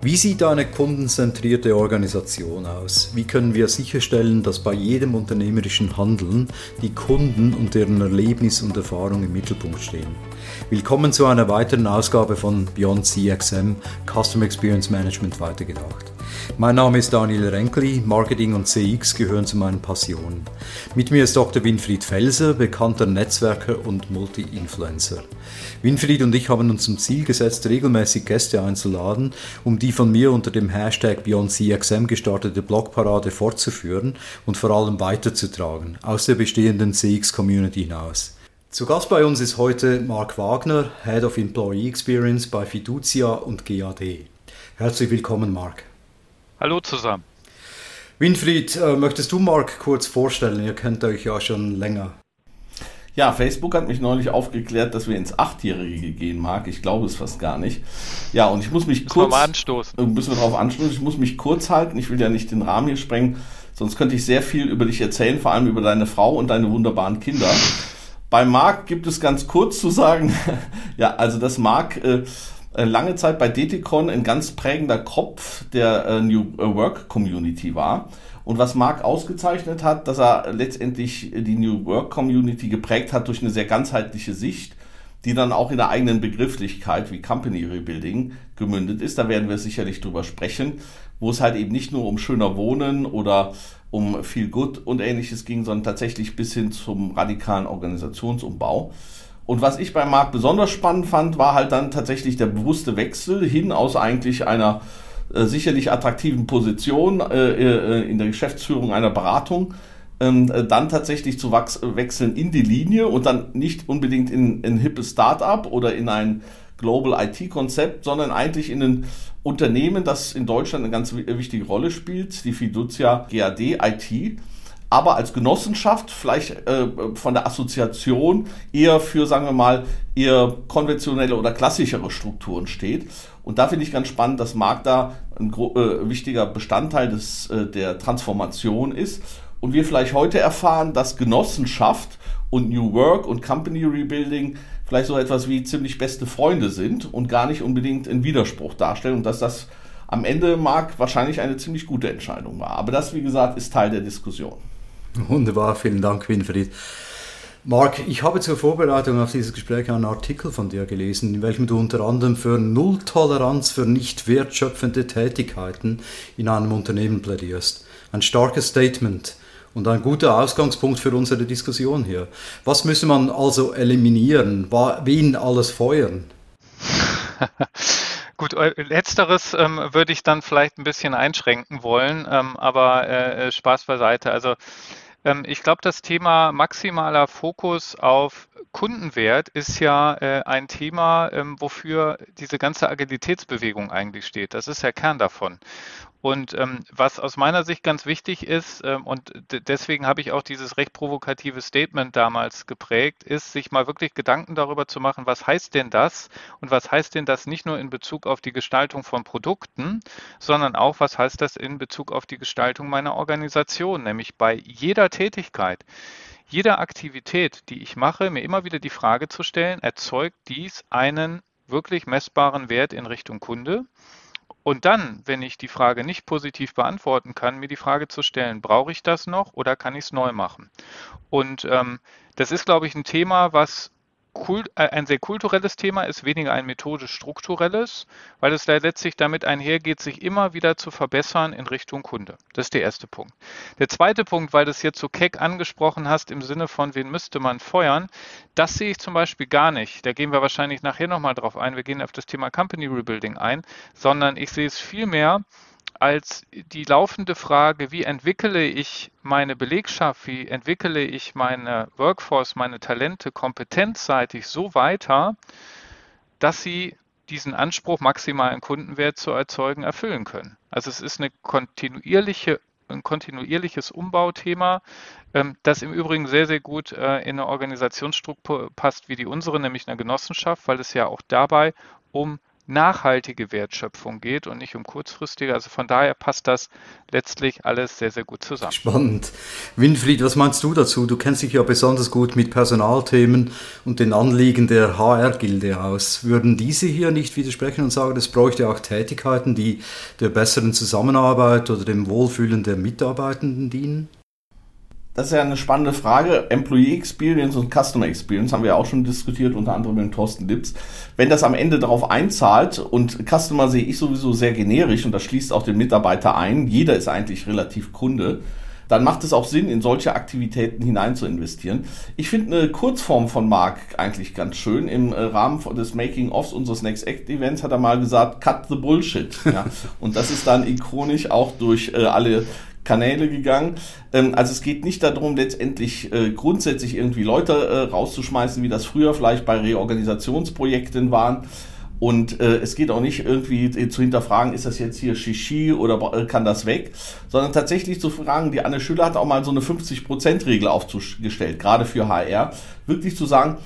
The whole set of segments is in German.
Wie sieht eine kundenzentrierte Organisation aus? Wie können wir sicherstellen, dass bei jedem unternehmerischen Handeln die Kunden und deren Erlebnis und Erfahrung im Mittelpunkt stehen? Willkommen zu einer weiteren Ausgabe von Beyond CXM Customer Experience Management weitergedacht. Mein Name ist Daniel Renkli, Marketing und CX gehören zu meinen Passionen. Mit mir ist Dr. Winfried Felser, bekannter Netzwerker und Multi-Influencer. Winfried und ich haben uns zum Ziel gesetzt, regelmäßig Gäste einzuladen, um die von mir unter dem Hashtag BeyondCXM gestartete Blogparade fortzuführen und vor allem weiterzutragen, aus der bestehenden CX-Community hinaus. Zu Gast bei uns ist heute Mark Wagner, Head of Employee Experience bei Fiducia und GAD. Herzlich willkommen, Mark. Hallo zusammen. Winfried, äh, möchtest du Mark kurz vorstellen? Ihr kennt euch ja schon länger. Ja, Facebook hat mich neulich aufgeklärt, dass wir ins Achtjährige gehen, Mark. Ich glaube es fast gar nicht. Ja, und ich muss mich müssen kurz. Wir anstoßen. Äh, müssen wir darauf anstoßen. Ich muss mich kurz halten. Ich will ja nicht den Rahmen hier sprengen. Sonst könnte ich sehr viel über dich erzählen, vor allem über deine Frau und deine wunderbaren Kinder. Bei Mark gibt es ganz kurz zu sagen, ja, also das Mark äh, äh, lange Zeit bei DTCon ein ganz prägender Kopf der äh, New Work Community war. Und was Mark ausgezeichnet hat, dass er letztendlich die New Work Community geprägt hat durch eine sehr ganzheitliche Sicht, die dann auch in der eigenen Begrifflichkeit wie Company Rebuilding gemündet ist. Da werden wir sicherlich drüber sprechen, wo es halt eben nicht nur um schöner Wohnen oder um viel Good und ähnliches ging, sondern tatsächlich bis hin zum radikalen Organisationsumbau. Und was ich bei Marc besonders spannend fand, war halt dann tatsächlich der bewusste Wechsel hin aus eigentlich einer äh, sicherlich attraktiven Position äh, äh, in der Geschäftsführung einer Beratung, ähm, äh, dann tatsächlich zu wechseln in die Linie und dann nicht unbedingt in, in ein hippes Startup oder in ein Global IT-Konzept, sondern eigentlich in ein Unternehmen, das in Deutschland eine ganz wichtige Rolle spielt, die Fiducia GAD IT aber als Genossenschaft, vielleicht äh, von der Assoziation, eher für, sagen wir mal, eher konventionelle oder klassischere Strukturen steht. Und da finde ich ganz spannend, dass Markt da ein äh, wichtiger Bestandteil des, äh, der Transformation ist. Und wir vielleicht heute erfahren, dass Genossenschaft und New Work und Company Rebuilding vielleicht so etwas wie ziemlich beste Freunde sind und gar nicht unbedingt einen Widerspruch darstellen und dass das am Ende mag wahrscheinlich eine ziemlich gute Entscheidung war. Aber das, wie gesagt, ist Teil der Diskussion. Wunderbar, vielen Dank, Winfried. Marc, ich habe zur Vorbereitung auf dieses Gespräch einen Artikel von dir gelesen, in welchem du unter anderem für Nulltoleranz für nicht wertschöpfende Tätigkeiten in einem Unternehmen plädierst. Ein starkes Statement und ein guter Ausgangspunkt für unsere Diskussion hier. Was müsse man also eliminieren? Wen alles feuern? Gut, letzteres ähm, würde ich dann vielleicht ein bisschen einschränken wollen, ähm, aber äh, äh Spaß beiseite. Also ich glaube, das Thema maximaler Fokus auf Kundenwert ist ja äh, ein Thema, ähm, wofür diese ganze Agilitätsbewegung eigentlich steht. Das ist der Kern davon. Und ähm, was aus meiner Sicht ganz wichtig ist, ähm, und deswegen habe ich auch dieses recht provokative Statement damals geprägt, ist, sich mal wirklich Gedanken darüber zu machen, was heißt denn das und was heißt denn das nicht nur in Bezug auf die Gestaltung von Produkten, sondern auch, was heißt das in Bezug auf die Gestaltung meiner Organisation, nämlich bei jeder Tätigkeit jeder Aktivität, die ich mache, mir immer wieder die Frage zu stellen, erzeugt dies einen wirklich messbaren Wert in Richtung Kunde? Und dann, wenn ich die Frage nicht positiv beantworten kann, mir die Frage zu stellen, brauche ich das noch oder kann ich es neu machen? Und ähm, das ist, glaube ich, ein Thema, was Kult, äh, ein sehr kulturelles Thema ist, weniger ein methodisch-strukturelles, weil es letztlich damit einhergeht, sich immer wieder zu verbessern in Richtung Kunde. Das ist der erste Punkt. Der zweite Punkt, weil du es jetzt so keck angesprochen hast im Sinne von, wen müsste man feuern, das sehe ich zum Beispiel gar nicht. Da gehen wir wahrscheinlich nachher nochmal drauf ein. Wir gehen auf das Thema Company Rebuilding ein, sondern ich sehe es vielmehr als die laufende Frage, wie entwickle ich meine Belegschaft, wie entwickle ich meine Workforce, meine Talente kompetenzseitig so weiter, dass sie diesen Anspruch, maximalen Kundenwert zu erzeugen, erfüllen können. Also es ist eine kontinuierliche, ein kontinuierliches Umbauthema, ähm, das im Übrigen sehr, sehr gut äh, in eine Organisationsstruktur passt wie die unsere, nämlich eine Genossenschaft, weil es ja auch dabei um nachhaltige Wertschöpfung geht und nicht um kurzfristige. Also von daher passt das letztlich alles sehr, sehr gut zusammen. Spannend. Winfried, was meinst du dazu? Du kennst dich ja besonders gut mit Personalthemen und den Anliegen der HR-Gilde aus. Würden diese hier nicht widersprechen und sagen, es bräuchte auch Tätigkeiten, die der besseren Zusammenarbeit oder dem Wohlfühlen der Mitarbeitenden dienen? Das ist ja eine spannende Frage. Employee Experience und Customer Experience haben wir ja auch schon diskutiert, unter anderem mit Thorsten Lips. Wenn das am Ende darauf einzahlt und Customer sehe ich sowieso sehr generisch und das schließt auch den Mitarbeiter ein, jeder ist eigentlich relativ Kunde, dann macht es auch Sinn, in solche Aktivitäten hinein zu investieren. Ich finde eine Kurzform von Mark eigentlich ganz schön. Im äh, Rahmen des Making-ofs unseres Next Act Events hat er mal gesagt, cut the bullshit. Ja? Und das ist dann ikonisch auch durch äh, alle Kanäle gegangen. Ähm, also es geht nicht darum, letztendlich äh, grundsätzlich irgendwie Leute äh, rauszuschmeißen, wie das früher vielleicht bei Reorganisationsprojekten waren. Und äh, es geht auch nicht irgendwie zu hinterfragen, ist das jetzt hier Shishi oder kann das weg, sondern tatsächlich zu fragen, die Anne Schüller hat auch mal so eine 50%-Regel aufgestellt, gerade für HR, wirklich zu sagen,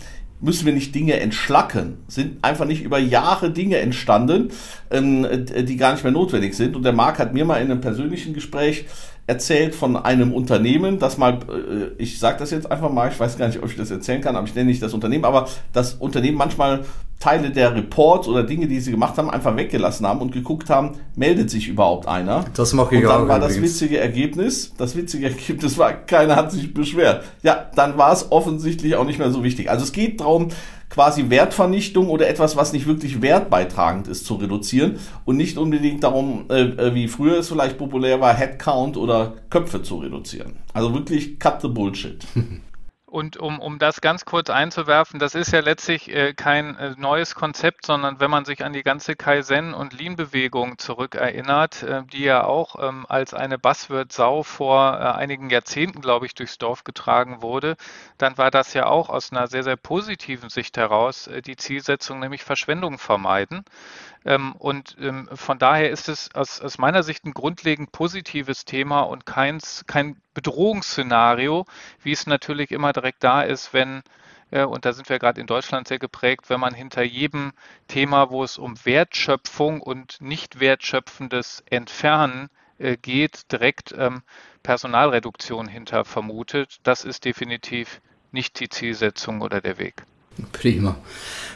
müssen wir nicht Dinge entschlacken, sind einfach nicht über Jahre Dinge entstanden, ähm, die gar nicht mehr notwendig sind. Und der Marc hat mir mal in einem persönlichen Gespräch erzählt von einem Unternehmen, das mal, äh, ich sage das jetzt einfach mal, ich weiß gar nicht, ob ich das erzählen kann, aber ich nenne nicht das Unternehmen, aber das Unternehmen manchmal Teile der Reports oder Dinge, die sie gemacht haben, einfach weggelassen haben und geguckt haben, meldet sich überhaupt einer. Das mache ich Und dann auch war das witzige Ergebnis, das witzige Ergebnis war, keiner hat sich beschwert. Ja, dann war es offensichtlich auch nicht mehr so wichtig. Also es geht darum, quasi Wertvernichtung oder etwas, was nicht wirklich wertbeitragend ist, zu reduzieren und nicht unbedingt darum, äh, äh, wie früher es vielleicht populär war, Headcount oder Köpfe zu reduzieren. Also wirklich cut the bullshit. Und um, um das ganz kurz einzuwerfen, das ist ja letztlich äh, kein äh, neues Konzept, sondern wenn man sich an die ganze Kaizen- und Lean-Bewegung zurückerinnert, äh, die ja auch ähm, als eine Buzzword-Sau vor äh, einigen Jahrzehnten, glaube ich, durchs Dorf getragen wurde, dann war das ja auch aus einer sehr, sehr positiven Sicht heraus äh, die Zielsetzung, nämlich Verschwendung vermeiden. Ähm, und ähm, von daher ist es aus, aus, meiner Sicht ein grundlegend positives Thema und keins, kein Bedrohungsszenario, wie es natürlich immer direkt da ist, wenn äh, und da sind wir gerade in Deutschland sehr geprägt, wenn man hinter jedem Thema, wo es um Wertschöpfung und nicht wertschöpfendes Entfernen äh, geht, direkt ähm, Personalreduktion hinter vermutet. Das ist definitiv nicht die Zielsetzung oder der Weg. Prima.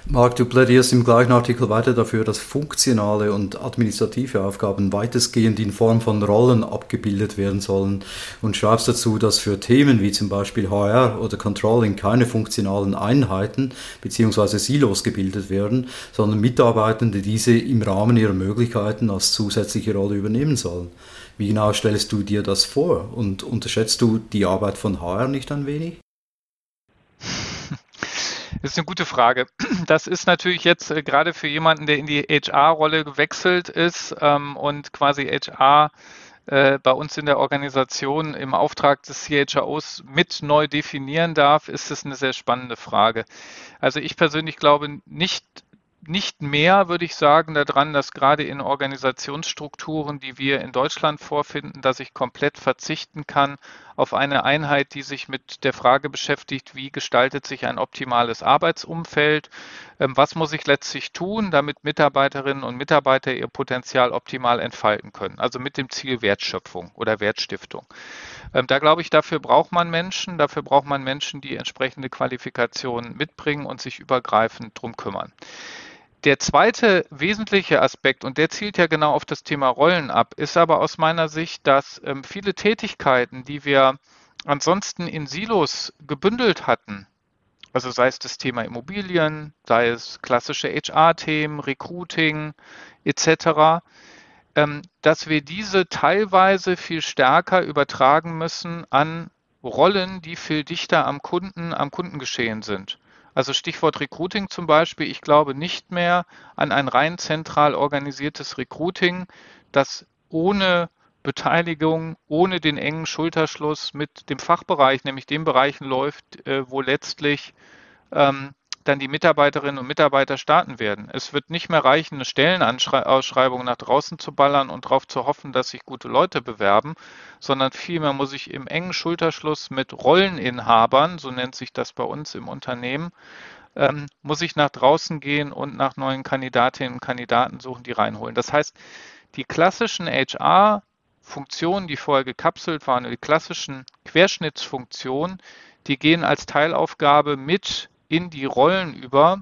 Marc, du plädierst im gleichen Artikel weiter dafür, dass funktionale und administrative Aufgaben weitestgehend in Form von Rollen abgebildet werden sollen und schreibst dazu, dass für Themen wie zum Beispiel HR oder Controlling keine funktionalen Einheiten bzw. Silos gebildet werden, sondern Mitarbeitende diese im Rahmen ihrer Möglichkeiten als zusätzliche Rolle übernehmen sollen. Wie genau stellst du dir das vor und unterschätzt du die Arbeit von HR nicht ein wenig? Das ist eine gute Frage. Das ist natürlich jetzt äh, gerade für jemanden, der in die HR-Rolle gewechselt ist ähm, und quasi HR äh, bei uns in der Organisation im Auftrag des CHROs mit neu definieren darf, ist es eine sehr spannende Frage. Also ich persönlich glaube nicht, nicht mehr, würde ich sagen, daran, dass gerade in Organisationsstrukturen, die wir in Deutschland vorfinden, dass ich komplett verzichten kann auf eine Einheit, die sich mit der Frage beschäftigt, wie gestaltet sich ein optimales Arbeitsumfeld, ähm, was muss ich letztlich tun, damit Mitarbeiterinnen und Mitarbeiter ihr Potenzial optimal entfalten können, also mit dem Ziel Wertschöpfung oder Wertstiftung. Ähm, da glaube ich, dafür braucht man Menschen, dafür braucht man Menschen, die entsprechende Qualifikationen mitbringen und sich übergreifend drum kümmern. Der zweite wesentliche Aspekt, und der zielt ja genau auf das Thema Rollen ab, ist aber aus meiner Sicht, dass ähm, viele Tätigkeiten, die wir ansonsten in Silos gebündelt hatten, also sei es das Thema Immobilien, sei es klassische HR-Themen, Recruiting etc., ähm, dass wir diese teilweise viel stärker übertragen müssen an Rollen, die viel dichter am Kunden, am Kundengeschehen sind. Also Stichwort Recruiting zum Beispiel. Ich glaube nicht mehr an ein rein zentral organisiertes Recruiting, das ohne Beteiligung, ohne den engen Schulterschluss mit dem Fachbereich, nämlich den Bereichen läuft, äh, wo letztlich ähm, dann die Mitarbeiterinnen und Mitarbeiter starten werden. Es wird nicht mehr reichen, eine Stellenausschreibung nach draußen zu ballern und darauf zu hoffen, dass sich gute Leute bewerben, sondern vielmehr muss ich im engen Schulterschluss mit Rolleninhabern, so nennt sich das bei uns im Unternehmen, ähm, muss ich nach draußen gehen und nach neuen Kandidatinnen und Kandidaten suchen, die reinholen. Das heißt, die klassischen HR-Funktionen, die vorher gekapselt waren, die klassischen Querschnittsfunktionen, die gehen als Teilaufgabe mit in die Rollen über,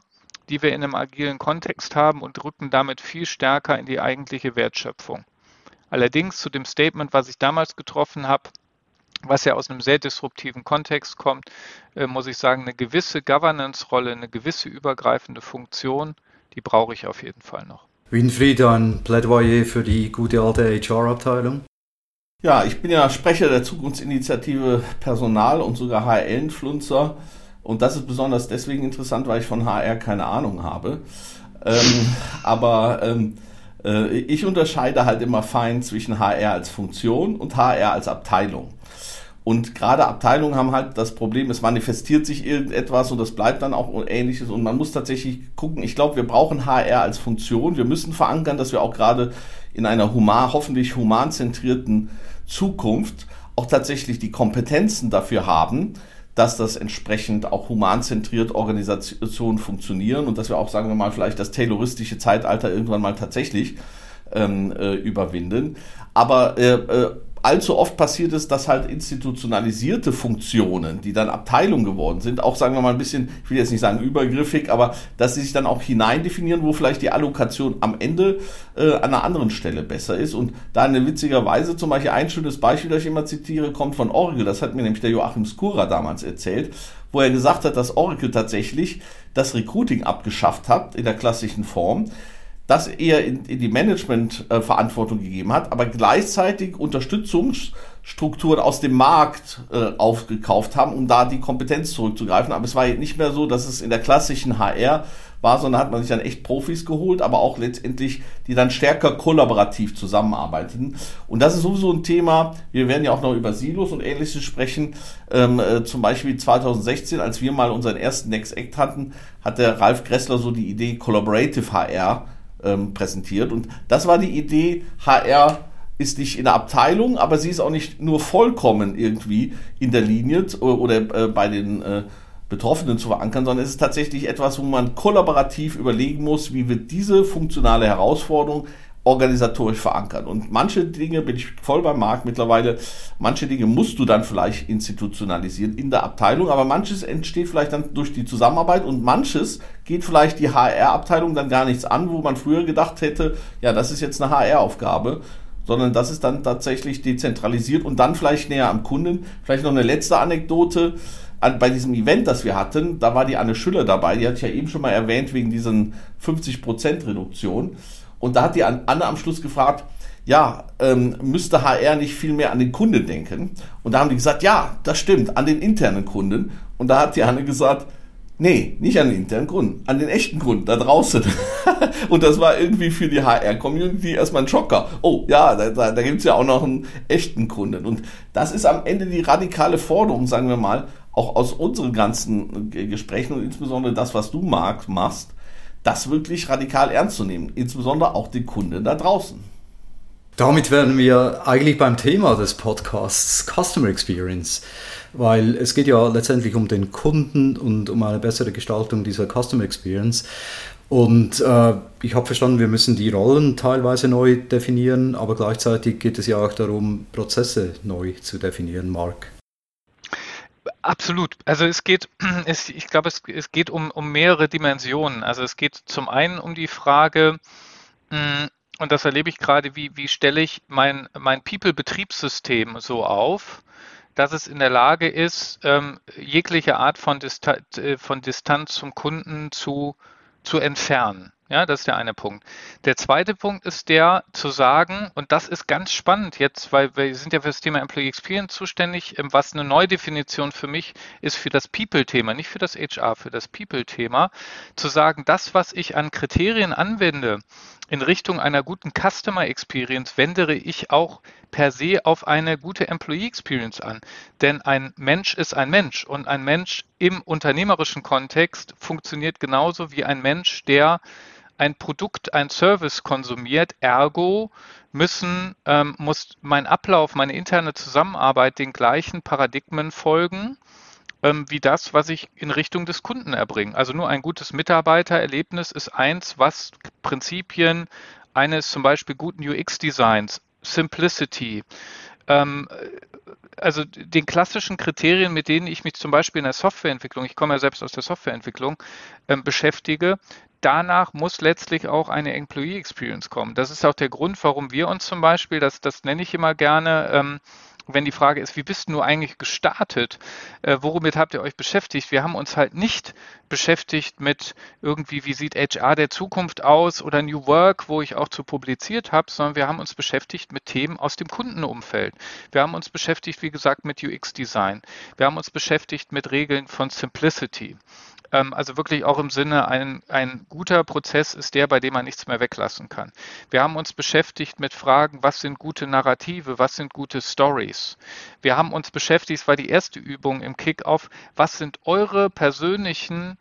die wir in einem agilen Kontext haben und rücken damit viel stärker in die eigentliche Wertschöpfung. Allerdings zu dem Statement, was ich damals getroffen habe, was ja aus einem sehr disruptiven Kontext kommt, äh, muss ich sagen, eine gewisse Governance-Rolle, eine gewisse übergreifende Funktion, die brauche ich auf jeden Fall noch. Winfried, ein Plädoyer für die gute alte HR-Abteilung? Ja, ich bin ja Sprecher der Zukunftsinitiative Personal und sogar HR-Influencer. Und das ist besonders deswegen interessant, weil ich von HR keine Ahnung habe. Ähm, aber ähm, äh, ich unterscheide halt immer fein zwischen HR als Funktion und HR als Abteilung. Und gerade Abteilungen haben halt das Problem, es manifestiert sich irgendetwas und das bleibt dann auch ähnliches. Und man muss tatsächlich gucken, ich glaube, wir brauchen HR als Funktion. Wir müssen verankern, dass wir auch gerade in einer human, hoffentlich humanzentrierten Zukunft auch tatsächlich die Kompetenzen dafür haben, dass das entsprechend auch humanzentriert Organisationen funktionieren und dass wir auch, sagen wir mal, vielleicht das tayloristische Zeitalter irgendwann mal tatsächlich ähm, äh, überwinden. Aber äh, äh, allzu oft passiert es, dass halt institutionalisierte Funktionen, die dann Abteilung geworden sind, auch sagen wir mal ein bisschen, ich will jetzt nicht sagen übergriffig, aber dass sie sich dann auch hineindefinieren, wo vielleicht die Allokation am Ende äh, an einer anderen Stelle besser ist. Und da eine witzigerweise zum Beispiel ein schönes Beispiel, das ich immer zitiere, kommt von Oracle. Das hat mir nämlich der Joachim Skura damals erzählt, wo er gesagt hat, dass Oracle tatsächlich das Recruiting abgeschafft hat in der klassischen Form das eher in, in die Management-Verantwortung gegeben hat, aber gleichzeitig Unterstützungsstrukturen aus dem Markt äh, aufgekauft haben, um da die Kompetenz zurückzugreifen. Aber es war nicht mehr so, dass es in der klassischen HR war, sondern hat man sich dann echt Profis geholt, aber auch letztendlich, die dann stärker kollaborativ zusammenarbeiteten. Und das ist sowieso ein Thema, wir werden ja auch noch über Silos und ähnliches sprechen. Ähm, äh, zum Beispiel 2016, als wir mal unseren ersten Next Act hatten, hat der Ralf Gressler so die Idee Collaborative HR ähm, präsentiert. Und das war die Idee, HR ist nicht in der Abteilung, aber sie ist auch nicht nur vollkommen irgendwie in der Linie oder äh, bei den äh, Betroffenen zu verankern, sondern es ist tatsächlich etwas, wo man kollaborativ überlegen muss, wie wir diese funktionale Herausforderung organisatorisch verankern. Und manche Dinge bin ich voll beim Markt mittlerweile. Manche Dinge musst du dann vielleicht institutionalisieren in der Abteilung, aber manches entsteht vielleicht dann durch die Zusammenarbeit und manches geht vielleicht die HR-Abteilung dann gar nichts an, wo man früher gedacht hätte, ja, das ist jetzt eine HR-Aufgabe sondern das ist dann tatsächlich dezentralisiert und dann vielleicht näher am Kunden. Vielleicht noch eine letzte Anekdote. Bei diesem Event, das wir hatten, da war die Anne Schüller dabei, die hatte ich ja eben schon mal erwähnt wegen diesen 50% Reduktion. Und da hat die Anne am Schluss gefragt, ja, ähm, müsste HR nicht viel mehr an den Kunden denken? Und da haben die gesagt, ja, das stimmt, an den internen Kunden. Und da hat die Anne gesagt, nee, nicht an den internen Kunden, an den echten Kunden da draußen. und das war irgendwie für die HR-Community erstmal ein Schocker. Oh, ja, da, da, da gibt es ja auch noch einen echten Kunden. Und das ist am Ende die radikale Forderung, sagen wir mal, auch aus unseren ganzen Gesprächen und insbesondere das, was du, Marc, machst, das wirklich radikal ernst zu nehmen, insbesondere auch die Kunden da draußen. Damit wären wir eigentlich beim Thema des Podcasts Customer Experience, weil es geht ja letztendlich um den Kunden und um eine bessere Gestaltung dieser Customer Experience. Und äh, ich habe verstanden, wir müssen die Rollen teilweise neu definieren, aber gleichzeitig geht es ja auch darum, Prozesse neu zu definieren, Mark. Absolut. Also es geht, es, ich glaube, es, es geht um, um mehrere Dimensionen. Also es geht zum einen um die Frage, hm, und das erlebe ich gerade, wie, wie stelle ich mein, mein People-Betriebssystem so auf, dass es in der Lage ist, ähm, jegliche Art von, Dista äh, von Distanz zum Kunden zu, zu entfernen. Ja, das ist der eine Punkt. Der zweite Punkt ist der zu sagen, und das ist ganz spannend jetzt, weil wir sind ja für das Thema Employee Experience zuständig, ähm, was eine Neudefinition für mich ist für das People-Thema, nicht für das HR, für das People-Thema, zu sagen, das, was ich an Kriterien anwende in Richtung einer guten Customer Experience, wendere ich auch per se auf eine gute Employee Experience an. Denn ein Mensch ist ein Mensch und ein Mensch im unternehmerischen Kontext funktioniert genauso wie ein Mensch, der ein Produkt, ein Service konsumiert, ergo müssen, ähm, muss mein Ablauf, meine interne Zusammenarbeit den gleichen Paradigmen folgen ähm, wie das, was ich in Richtung des Kunden erbringe. Also nur ein gutes Mitarbeitererlebnis ist eins, was Prinzipien eines zum Beispiel guten UX-Designs, Simplicity, ähm, also den klassischen Kriterien, mit denen ich mich zum Beispiel in der Softwareentwicklung, ich komme ja selbst aus der Softwareentwicklung, ähm, beschäftige, danach muss letztlich auch eine Employee Experience kommen. Das ist auch der Grund, warum wir uns zum Beispiel, das, das nenne ich immer gerne, ähm, wenn die Frage ist, wie bist du eigentlich gestartet? Äh, womit habt ihr euch beschäftigt? Wir haben uns halt nicht beschäftigt mit irgendwie, wie sieht HR der Zukunft aus oder New Work, wo ich auch zu publiziert habe, sondern wir haben uns beschäftigt mit Themen aus dem Kundenumfeld. Wir haben uns beschäftigt, wie gesagt, mit UX-Design. Wir haben uns beschäftigt mit Regeln von Simplicity. Ähm, also wirklich auch im Sinne, ein, ein guter Prozess ist der, bei dem man nichts mehr weglassen kann. Wir haben uns beschäftigt mit Fragen, was sind gute Narrative, was sind gute Stories. Wir haben uns beschäftigt, es war die erste Übung im Kickoff, was sind eure persönlichen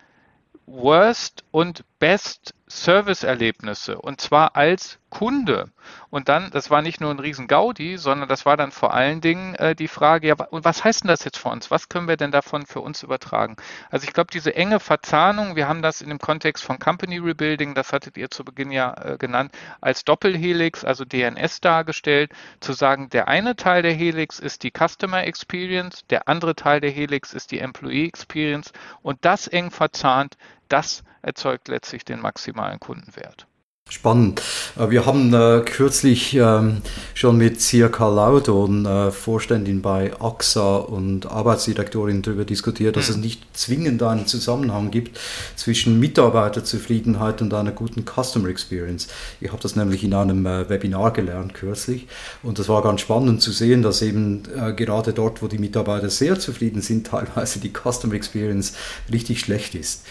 Worst und Best Service-Erlebnisse und zwar als Kunde. Und dann, das war nicht nur ein riesen Gaudi, sondern das war dann vor allen Dingen äh, die Frage, ja, und was heißt denn das jetzt für uns? Was können wir denn davon für uns übertragen? Also ich glaube, diese enge Verzahnung, wir haben das in dem Kontext von Company Rebuilding, das hattet ihr zu Beginn ja äh, genannt, als Doppelhelix, also DNS dargestellt, zu sagen, der eine Teil der Helix ist die Customer Experience, der andere Teil der Helix ist die Employee Experience und das eng verzahnt, das erzeugt letztlich den maximalen Kundenwert. Spannend. Äh, wir haben äh, kürzlich ähm, schon mit Circa Laudon, äh, Vorständin bei AXA und Arbeitsdirektorin darüber diskutiert, dass mhm. es nicht zwingend einen Zusammenhang gibt zwischen Mitarbeiterzufriedenheit und einer guten Customer Experience. Ich habe das nämlich in einem äh, Webinar gelernt kürzlich und das war ganz spannend zu sehen, dass eben äh, gerade dort, wo die Mitarbeiter sehr zufrieden sind, teilweise die Customer Experience richtig schlecht ist.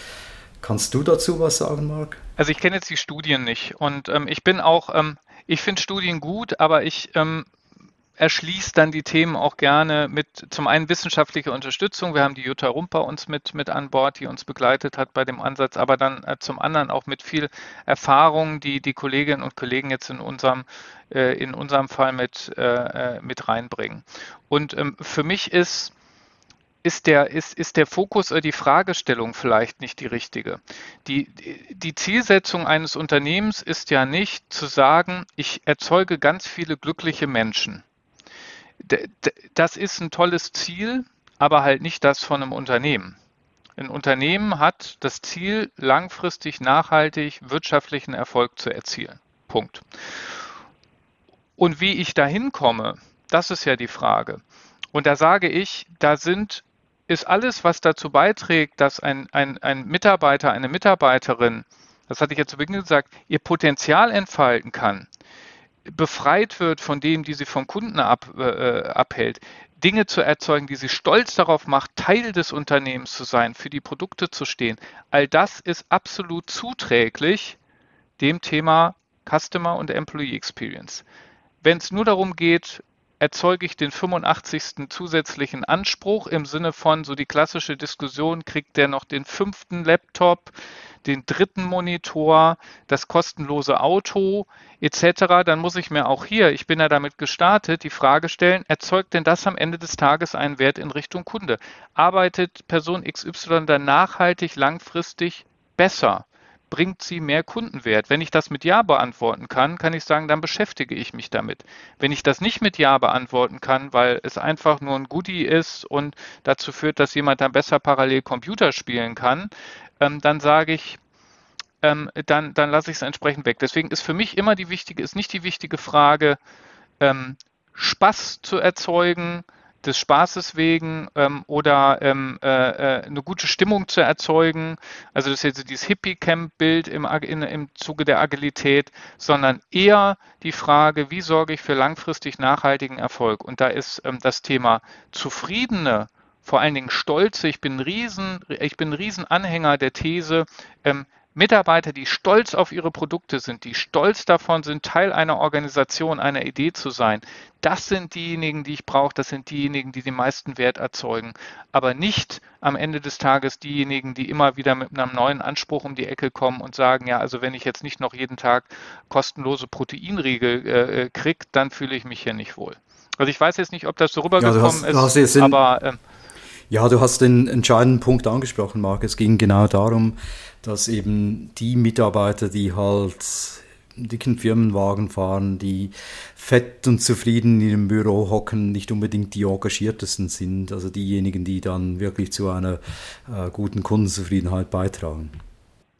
Kannst du dazu was sagen, Marc? Also ich kenne jetzt die Studien nicht und ähm, ich bin auch, ähm, ich finde Studien gut, aber ich ähm, erschließe dann die Themen auch gerne mit zum einen wissenschaftlicher Unterstützung. Wir haben die Jutta Rumper uns mit, mit an Bord, die uns begleitet hat bei dem Ansatz, aber dann äh, zum anderen auch mit viel Erfahrung, die die Kolleginnen und Kollegen jetzt in unserem, äh, in unserem Fall mit, äh, äh mit reinbringen. Und ähm, für mich ist ist der, ist, ist der Fokus oder die Fragestellung vielleicht nicht die richtige. Die, die Zielsetzung eines Unternehmens ist ja nicht zu sagen, ich erzeuge ganz viele glückliche Menschen. Das ist ein tolles Ziel, aber halt nicht das von einem Unternehmen. Ein Unternehmen hat das Ziel, langfristig nachhaltig wirtschaftlichen Erfolg zu erzielen. Punkt. Und wie ich dahin komme, das ist ja die Frage. Und da sage ich, da sind ist alles, was dazu beiträgt, dass ein, ein, ein Mitarbeiter, eine Mitarbeiterin, das hatte ich ja zu Beginn gesagt, ihr Potenzial entfalten kann, befreit wird von dem, die sie vom Kunden ab, äh, abhält, Dinge zu erzeugen, die sie stolz darauf macht, Teil des Unternehmens zu sein, für die Produkte zu stehen. All das ist absolut zuträglich dem Thema Customer und Employee Experience. Wenn es nur darum geht, erzeuge ich den 85. zusätzlichen Anspruch im Sinne von so die klassische Diskussion, kriegt der noch den fünften Laptop, den dritten Monitor, das kostenlose Auto etc., dann muss ich mir auch hier, ich bin ja damit gestartet, die Frage stellen, erzeugt denn das am Ende des Tages einen Wert in Richtung Kunde? Arbeitet Person XY dann nachhaltig, langfristig besser? Bringt sie mehr Kundenwert? Wenn ich das mit Ja beantworten kann, kann ich sagen, dann beschäftige ich mich damit. Wenn ich das nicht mit Ja beantworten kann, weil es einfach nur ein Goodie ist und dazu führt, dass jemand dann besser parallel Computer spielen kann, ähm, dann sage ich, ähm, dann, dann lasse ich es entsprechend weg. Deswegen ist für mich immer die wichtige, ist nicht die wichtige Frage, ähm, Spaß zu erzeugen, des Spaßes wegen ähm, oder ähm, äh, äh, eine gute Stimmung zu erzeugen. Also das ist jetzt dieses Hippie-Camp-Bild im, im Zuge der Agilität, sondern eher die Frage, wie sorge ich für langfristig nachhaltigen Erfolg? Und da ist ähm, das Thema zufriedene, vor allen Dingen stolze, ich bin ein Riesen, ich Riesenanhänger der These, ähm, Mitarbeiter, die stolz auf ihre Produkte sind, die stolz davon sind, Teil einer Organisation, einer Idee zu sein, das sind diejenigen, die ich brauche, das sind diejenigen, die den meisten Wert erzeugen, aber nicht am Ende des Tages diejenigen, die immer wieder mit einem neuen Anspruch um die Ecke kommen und sagen, ja, also wenn ich jetzt nicht noch jeden Tag kostenlose Proteinriegel äh, äh kriege, dann fühle ich mich hier nicht wohl. Also ich weiß jetzt nicht, ob das so rübergekommen ja, hast, ist, aber... Äh, Ja, du hast den entscheidenden Punkt angesprochen, Marc. Es ging genau darum, dass eben die Mitarbeiter, die halt dicken Firmenwagen fahren, die fett und zufrieden in ihrem Büro hocken, nicht unbedingt die engagiertesten sind, also diejenigen, die dann wirklich zu einer äh, guten Kundenzufriedenheit beitragen.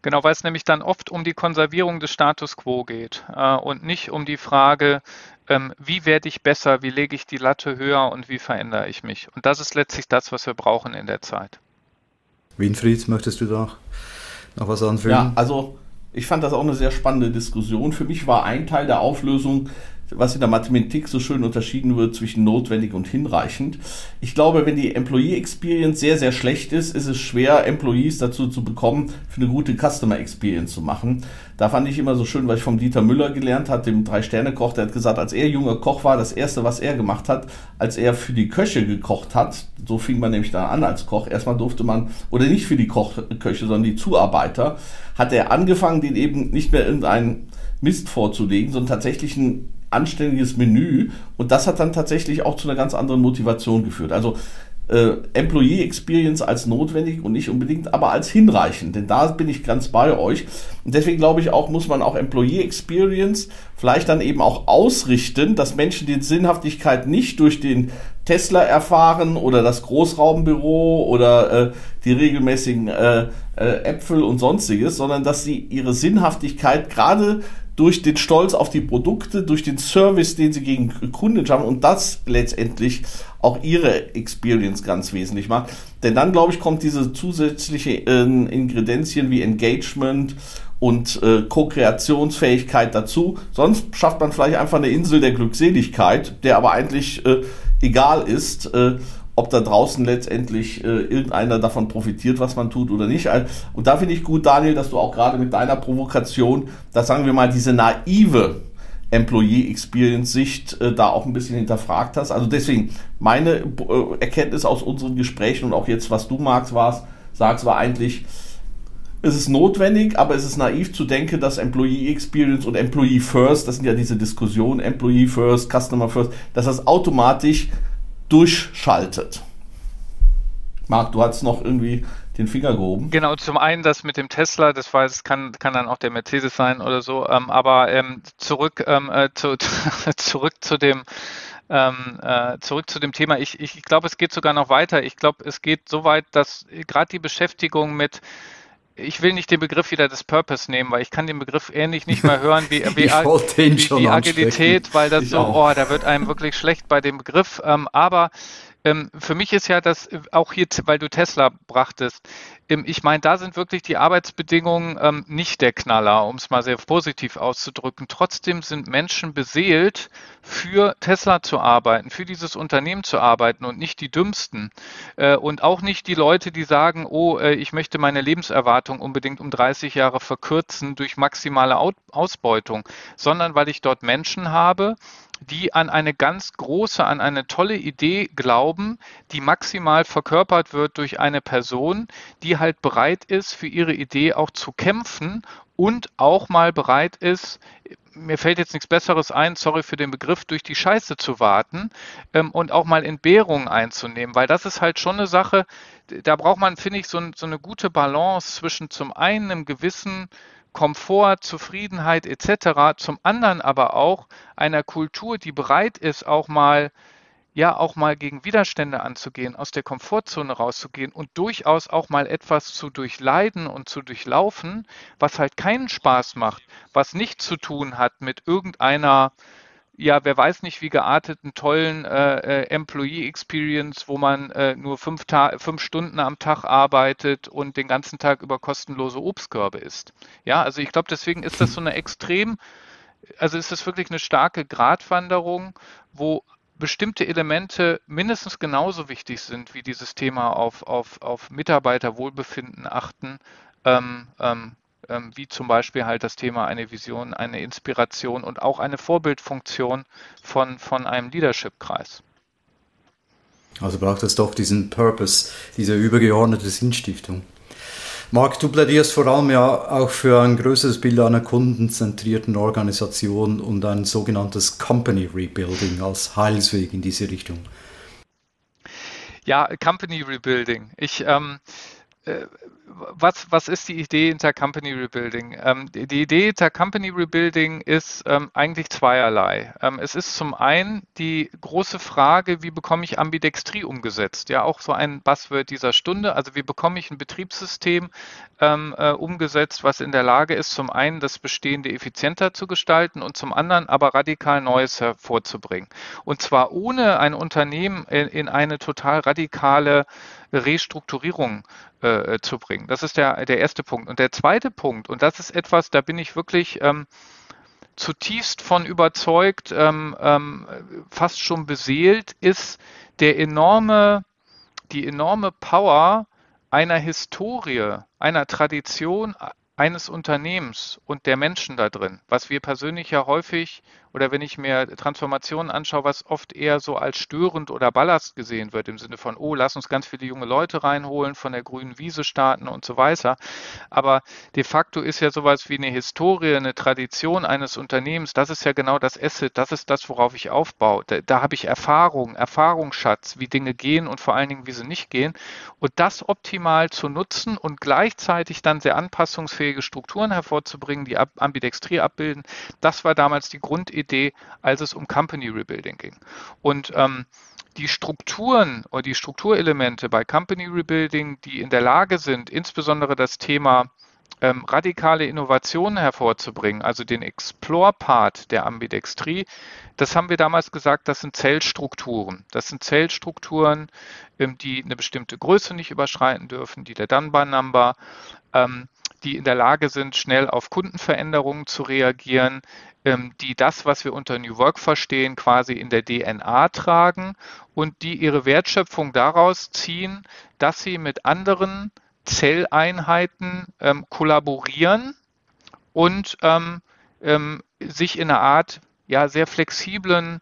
Genau, weil es nämlich dann oft um die Konservierung des Status quo geht äh, und nicht um die Frage, ähm, wie werde ich besser, wie lege ich die Latte höher und wie verändere ich mich. Und das ist letztlich das, was wir brauchen in der Zeit. Winfried, möchtest du da noch was anfügen? Ja, also ich fand das auch eine sehr spannende Diskussion. Für mich war ein Teil der Auflösung was in der Mathematik so schön unterschieden wird zwischen notwendig und hinreichend. Ich glaube, wenn die Employee Experience sehr, sehr schlecht ist, ist es schwer, Employees dazu zu bekommen, für eine gute Customer Experience zu machen. Da fand ich immer so schön, weil ich vom Dieter Müller gelernt habe, dem Drei-Sterne-Koch, der hat gesagt, als er junger Koch war, das erste, was er gemacht hat, als er für die Köche gekocht hat, so fing man nämlich dann an als Koch, erstmal durfte man, oder nicht für die Koch Köche, sondern die Zuarbeiter, hat er angefangen, den eben nicht mehr irgendeinen Mist vorzulegen, sondern tatsächlich ein anständiges Menü und das hat dann tatsächlich auch zu einer ganz anderen Motivation geführt. Also äh, Employee Experience als notwendig und nicht unbedingt, aber als hinreichend. Denn da bin ich ganz bei euch. Und deswegen glaube ich auch, muss man auch Employee Experience vielleicht dann eben auch ausrichten, dass Menschen die Sinnhaftigkeit nicht durch den Tesla erfahren oder das Großraumbüro oder äh, die regelmäßigen äh, äh, Äpfel und sonstiges, sondern dass sie ihre Sinnhaftigkeit gerade durch den Stolz auf die Produkte, durch den Service, den sie gegen Kunden schaffen und das letztendlich auch ihre Experience ganz wesentlich macht. Denn dann, glaube ich, kommt diese zusätzliche äh, Ingredienzien wie Engagement und äh, Co-Kreationsfähigkeit dazu. Sonst schafft man vielleicht einfach eine Insel der Glückseligkeit, der aber eigentlich äh, egal ist. Äh, ob da draußen letztendlich äh, irgendeiner davon profitiert, was man tut oder nicht. Und da finde ich gut, Daniel, dass du auch gerade mit deiner Provokation, das sagen wir mal, diese naive Employee Experience Sicht äh, da auch ein bisschen hinterfragt hast. Also deswegen meine äh, Erkenntnis aus unseren Gesprächen und auch jetzt, was du magst, warst, sagst, war eigentlich, es ist notwendig, aber es ist naiv zu denken, dass Employee Experience und Employee First, das sind ja diese Diskussionen, Employee First, Customer First, dass das automatisch durchschaltet. Marc, du hast noch irgendwie den Finger gehoben. Genau, zum einen das mit dem Tesla, das war, das kann, kann dann auch der Mercedes sein oder so, ähm, aber ähm, zurück, ähm, äh, zu, zurück zu dem ähm, äh, zurück zu dem Thema. Ich, ich, ich glaube, es geht sogar noch weiter. Ich glaube, es geht so weit, dass gerade die Beschäftigung mit ich will nicht den Begriff wieder des Purpose nehmen, weil ich kann den Begriff ähnlich nicht mehr hören wie, wie, wie, wie Agilität, weil das ich so, auch. oh, da wird einem wirklich schlecht bei dem Begriff. Ähm, aber ähm, für mich ist ja das auch hier, weil du Tesla brachtest, ähm, ich meine, da sind wirklich die Arbeitsbedingungen ähm, nicht der Knaller, um es mal sehr positiv auszudrücken. Trotzdem sind Menschen beseelt, für Tesla zu arbeiten, für dieses Unternehmen zu arbeiten und nicht die dümmsten. Äh, und auch nicht die Leute, die sagen, oh, äh, ich möchte meine Lebenserwartung unbedingt um 30 Jahre verkürzen durch maximale Ausbeutung, sondern weil ich dort Menschen habe, die an eine ganz große, an eine tolle Idee glauben, die maximal verkörpert wird durch eine Person, die halt bereit ist, für ihre Idee auch zu kämpfen und auch mal bereit ist, mir fällt jetzt nichts Besseres ein, sorry für den Begriff, durch die Scheiße zu warten ähm, und auch mal Entbehrungen einzunehmen, weil das ist halt schon eine Sache, da braucht man, finde ich, so, so eine gute Balance zwischen zum einen einem gewissen Komfort, Zufriedenheit etc., zum anderen aber auch einer Kultur, die bereit ist, auch mal ja auch mal gegen Widerstände anzugehen, aus der Komfortzone rauszugehen und durchaus auch mal etwas zu durchleiden und zu durchlaufen, was halt keinen Spaß macht, was nichts zu tun hat mit irgendeiner ja, wer weiß nicht, wie gearteten, tollen äh, äh, Employee Experience, wo man äh, nur fünf, fünf Stunden am Tag arbeitet und den ganzen Tag über kostenlose Obstkörbe isst. Ja, also ich glaube, deswegen ist das so eine extrem, also ist das wirklich eine starke Gratwanderung, wo bestimmte Elemente mindestens genauso wichtig sind wie dieses Thema auf, auf, auf Mitarbeiterwohlbefinden achten. Ähm, ähm, wie zum Beispiel halt das Thema eine Vision, eine Inspiration und auch eine Vorbildfunktion von, von einem Leadership-Kreis. Also braucht es doch diesen Purpose, diese übergeordnete Sinnstiftung. Marc, du plädierst vor allem ja auch für ein größeres Bild einer kundenzentrierten Organisation und ein sogenanntes Company Rebuilding als Heilsweg in diese Richtung. Ja, Company Rebuilding. Ich, ähm, äh, was, was ist die Idee hinter Company Rebuilding? Ähm, die, die, Idee hinter Company Rebuilding ist ähm, eigentlich zweierlei. Ähm, es ist zum einen die große Frage, wie bekomme ich Ambidextrie umgesetzt? Ja, auch so ein Buzzword dieser Stunde. Also wie bekomme ich ein Betriebssystem ähm, äh, umgesetzt, was in der Lage ist, zum einen das Bestehende effizienter zu gestalten und zum anderen aber radikal Neues hervorzubringen. Und zwar ohne ein Unternehmen in, in eine total radikale Restrukturierung äh, zu bringen. Das ist der, der erste Punkt. Und der zweite Punkt, und das ist etwas, da bin ich wirklich ähm, zutiefst von überzeugt, ähm, ähm, fast schon beseelt, ist der enorme, die enorme Power einer Historie, einer Tradition eines Unternehmens und der Menschen da drin, was wir persönlich ja häufig oder wenn ich mir Transformationen anschaue, was oft eher so als störend oder Ballast gesehen wird, im Sinne von, oh, lass uns ganz viele junge Leute reinholen, von der grünen Wiese starten und so weiter. Aber de facto ist ja sowas wie eine Historie, eine Tradition eines Unternehmens, das ist ja genau das Asset, das ist das, worauf ich aufbaue. Da, da habe ich Erfahrung, Erfahrungsschatz, wie Dinge gehen und vor allen Dingen, wie sie nicht gehen. Und das optimal zu nutzen und gleichzeitig dann sehr anpassungsfähige Strukturen hervorzubringen, die Ambidextrie abbilden, das war damals die Grundidee Idee, als es um Company Rebuilding ging. Und ähm, die Strukturen oder die Strukturelemente bei Company Rebuilding, die in der Lage sind, insbesondere das Thema ähm, radikale Innovationen hervorzubringen, also den Explore-Part der Ambidextrie, das haben wir damals gesagt, das sind Zellstrukturen. Das sind Zellstrukturen, ähm, die eine bestimmte Größe nicht überschreiten dürfen, die der Dunbar-Number, ähm, die in der Lage sind, schnell auf Kundenveränderungen zu reagieren, ähm, die das, was wir unter New Work verstehen, quasi in der DNA tragen und die ihre Wertschöpfung daraus ziehen, dass sie mit anderen Zelleinheiten ähm, kollaborieren und ähm, ähm, sich in einer Art ja, sehr flexiblen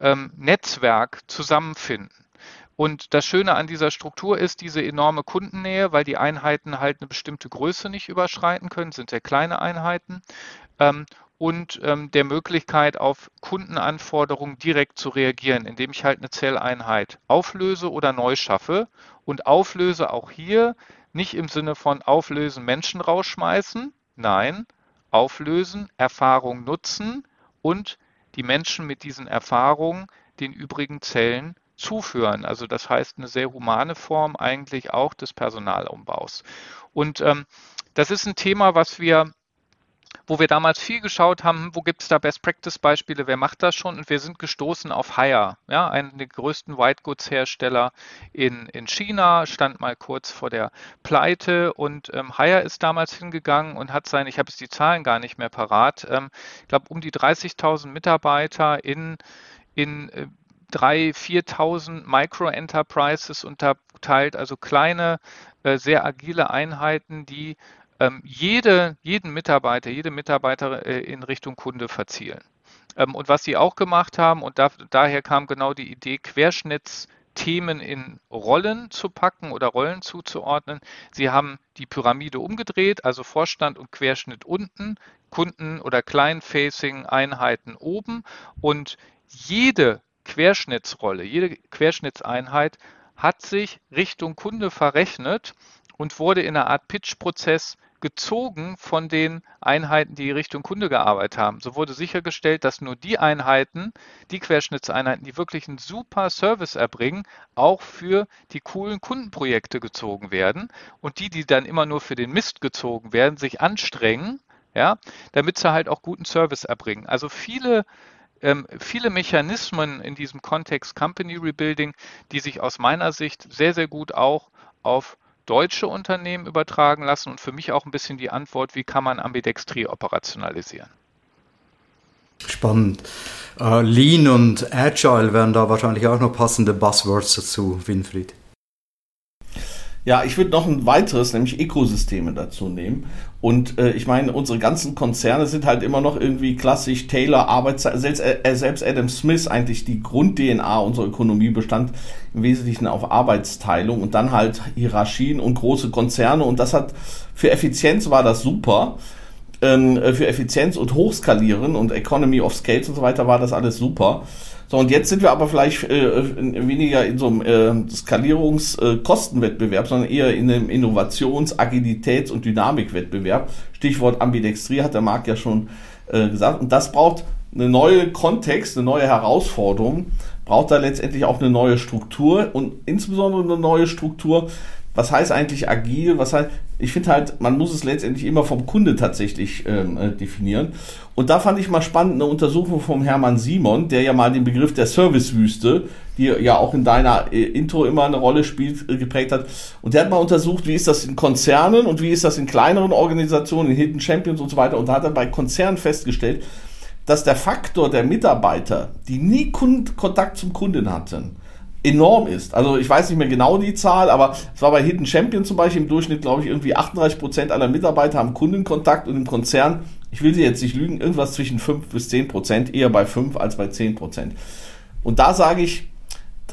ähm, Netzwerk zusammenfinden. Und das Schöne an dieser Struktur ist diese enorme Kundennähe, weil die Einheiten halt eine bestimmte Größe nicht überschreiten können, sind sehr kleine Einheiten. Ähm, und ähm, der Möglichkeit, auf Kundenanforderungen direkt zu reagieren, indem ich halt eine Zelleinheit auflöse oder neu schaffe und auflöse auch hier nicht im Sinne von auflösen, Menschen rausschmeißen, nein, auflösen, Erfahrung nutzen und die Menschen mit diesen Erfahrungen den übrigen Zellen zuführen. Also das heißt eine sehr humane Form eigentlich auch des Personalumbaus. Und ähm, das ist ein Thema, was wir wo wir damals viel geschaut haben, wo gibt es da Best-Practice-Beispiele, wer macht das schon? Und wir sind gestoßen auf Haier, ja, einen der größten White Goods-Hersteller in, in China, stand mal kurz vor der Pleite und ähm, Haier ist damals hingegangen und hat seine, ich habe jetzt die Zahlen gar nicht mehr parat, ähm, ich glaube um die 30.000 Mitarbeiter in, in äh, 3.000, 4.000 Micro-Enterprises unterteilt, also kleine, äh, sehr agile Einheiten, die ähm, jede, jeden Mitarbeiter, jede Mitarbeiter äh, in Richtung Kunde verzielen. Ähm, und was sie auch gemacht haben, und da, daher kam genau die Idee, Querschnittsthemen in Rollen zu packen oder Rollen zuzuordnen. Sie haben die Pyramide umgedreht, also Vorstand und Querschnitt unten, Kunden- oder Client-Facing-Einheiten oben und jede Querschnittsrolle, jede Querschnittseinheit hat sich Richtung Kunde verrechnet und wurde in einer Art Pitch-Prozess gezogen von den Einheiten, die Richtung Kunde gearbeitet haben. So wurde sichergestellt, dass nur die Einheiten, die Querschnittseinheiten, die wirklich einen super Service erbringen, auch für die coolen Kundenprojekte gezogen werden und die, die dann immer nur für den Mist gezogen werden, sich anstrengen, ja, damit sie halt auch guten Service erbringen. Also viele ähm, viele Mechanismen in diesem Kontext Company Rebuilding, die sich aus meiner Sicht sehr, sehr gut auch auf deutsche Unternehmen übertragen lassen und für mich auch ein bisschen die Antwort, wie kann man Ambidextrie operationalisieren. Spannend. Uh, Lean und Agile wären da wahrscheinlich auch noch passende Buzzwords dazu, Winfried. Ja, ich würde noch ein weiteres, nämlich Ökosysteme dazu nehmen. Und äh, ich meine, unsere ganzen Konzerne sind halt immer noch irgendwie klassisch Taylor, Arbeitszeit, selbst, äh, selbst Adam Smith eigentlich die Grund-DNA unserer Ökonomie bestand im Wesentlichen auf Arbeitsteilung und dann halt Hierarchien und große Konzerne. Und das hat für Effizienz war das super. Ähm, für Effizienz und Hochskalieren und Economy of Scales und so weiter war das alles super. So, und jetzt sind wir aber vielleicht äh, weniger in so einem äh, Skalierungskostenwettbewerb, äh, sondern eher in einem Innovations-, Agilitäts- und Dynamikwettbewerb. Stichwort Ambidextrie hat der Marc ja schon äh, gesagt. Und das braucht eine neue Kontext, eine neue Herausforderung, braucht da letztendlich auch eine neue Struktur und insbesondere eine neue Struktur, was heißt eigentlich agil? Was heißt, ich finde halt, man muss es letztendlich immer vom Kunde tatsächlich ähm, äh, definieren. Und da fand ich mal spannend eine Untersuchung vom Hermann Simon, der ja mal den Begriff der Servicewüste, die ja auch in deiner äh, Intro immer eine Rolle spielt, äh, geprägt hat. Und der hat mal untersucht, wie ist das in Konzernen und wie ist das in kleineren Organisationen, in Hidden Champions und so weiter. Und da hat er bei Konzernen festgestellt, dass der Faktor der Mitarbeiter, die nie Kund Kontakt zum Kunden hatten, enorm ist. Also ich weiß nicht mehr genau die Zahl, aber es war bei Hidden Champion zum Beispiel im Durchschnitt, glaube ich, irgendwie 38 Prozent aller Mitarbeiter haben Kundenkontakt und im Konzern, ich will sie jetzt nicht lügen, irgendwas zwischen 5 bis 10 Prozent, eher bei 5 als bei 10 Prozent. Und da sage ich,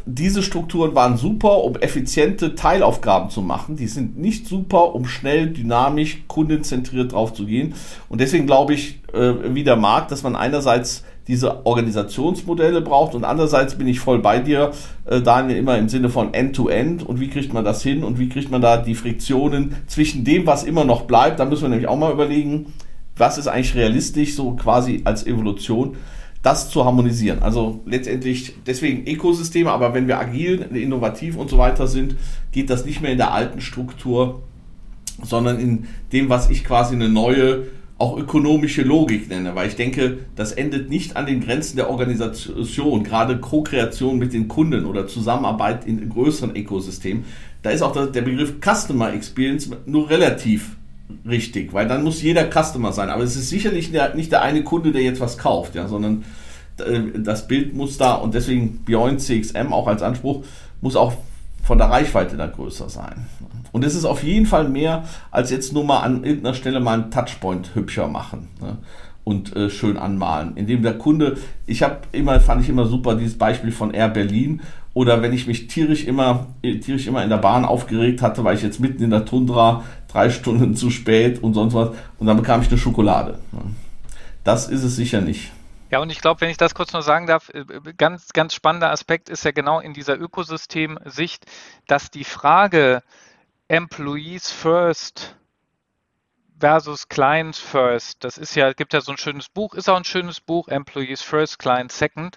diese Strukturen waren super, um effiziente Teilaufgaben zu machen. Die sind nicht super, um schnell, dynamisch, kundenzentriert drauf zu gehen. Und deswegen glaube ich, äh, wie der Markt, dass man einerseits diese Organisationsmodelle braucht. Und andererseits bin ich voll bei dir, äh, Daniel, immer im Sinne von End-to-End. -End und wie kriegt man das hin? Und wie kriegt man da die Friktionen zwischen dem, was immer noch bleibt, da müssen wir nämlich auch mal überlegen, was ist eigentlich realistisch, so quasi als Evolution, das zu harmonisieren. Also letztendlich deswegen Ökosysteme, aber wenn wir agil, innovativ und so weiter sind, geht das nicht mehr in der alten Struktur, sondern in dem, was ich quasi eine neue auch ökonomische Logik nenne, weil ich denke, das endet nicht an den Grenzen der Organisation, gerade Co-Kreation mit den Kunden oder Zusammenarbeit in größeren Ökosystemen. Da ist auch der Begriff Customer Experience nur relativ richtig, weil dann muss jeder Customer sein. Aber es ist sicherlich nicht der eine Kunde, der jetzt was kauft, ja, sondern äh, das Bild muss da und deswegen Beyond CXM auch als Anspruch muss auch von der Reichweite da größer sein. Und es ist auf jeden Fall mehr als jetzt nur mal an irgendeiner Stelle mal einen Touchpoint hübscher machen. Ne? und äh, schön anmalen. Indem der Kunde, ich habe immer, fand ich immer super dieses Beispiel von Air Berlin oder wenn ich mich tierisch immer, äh, tierisch immer in der Bahn aufgeregt hatte, weil ich jetzt mitten in der Tundra drei Stunden zu spät und sonst was und dann bekam ich eine Schokolade. Ne? Das ist es sicher nicht. Ja, und ich glaube, wenn ich das kurz noch sagen darf, äh, ganz, ganz spannender Aspekt ist ja genau in dieser Ökosystemsicht, dass die Frage, Employees First versus Clients First. Das ist ja, gibt ja so ein schönes Buch, ist auch ein schönes Buch, Employees First, Clients Second,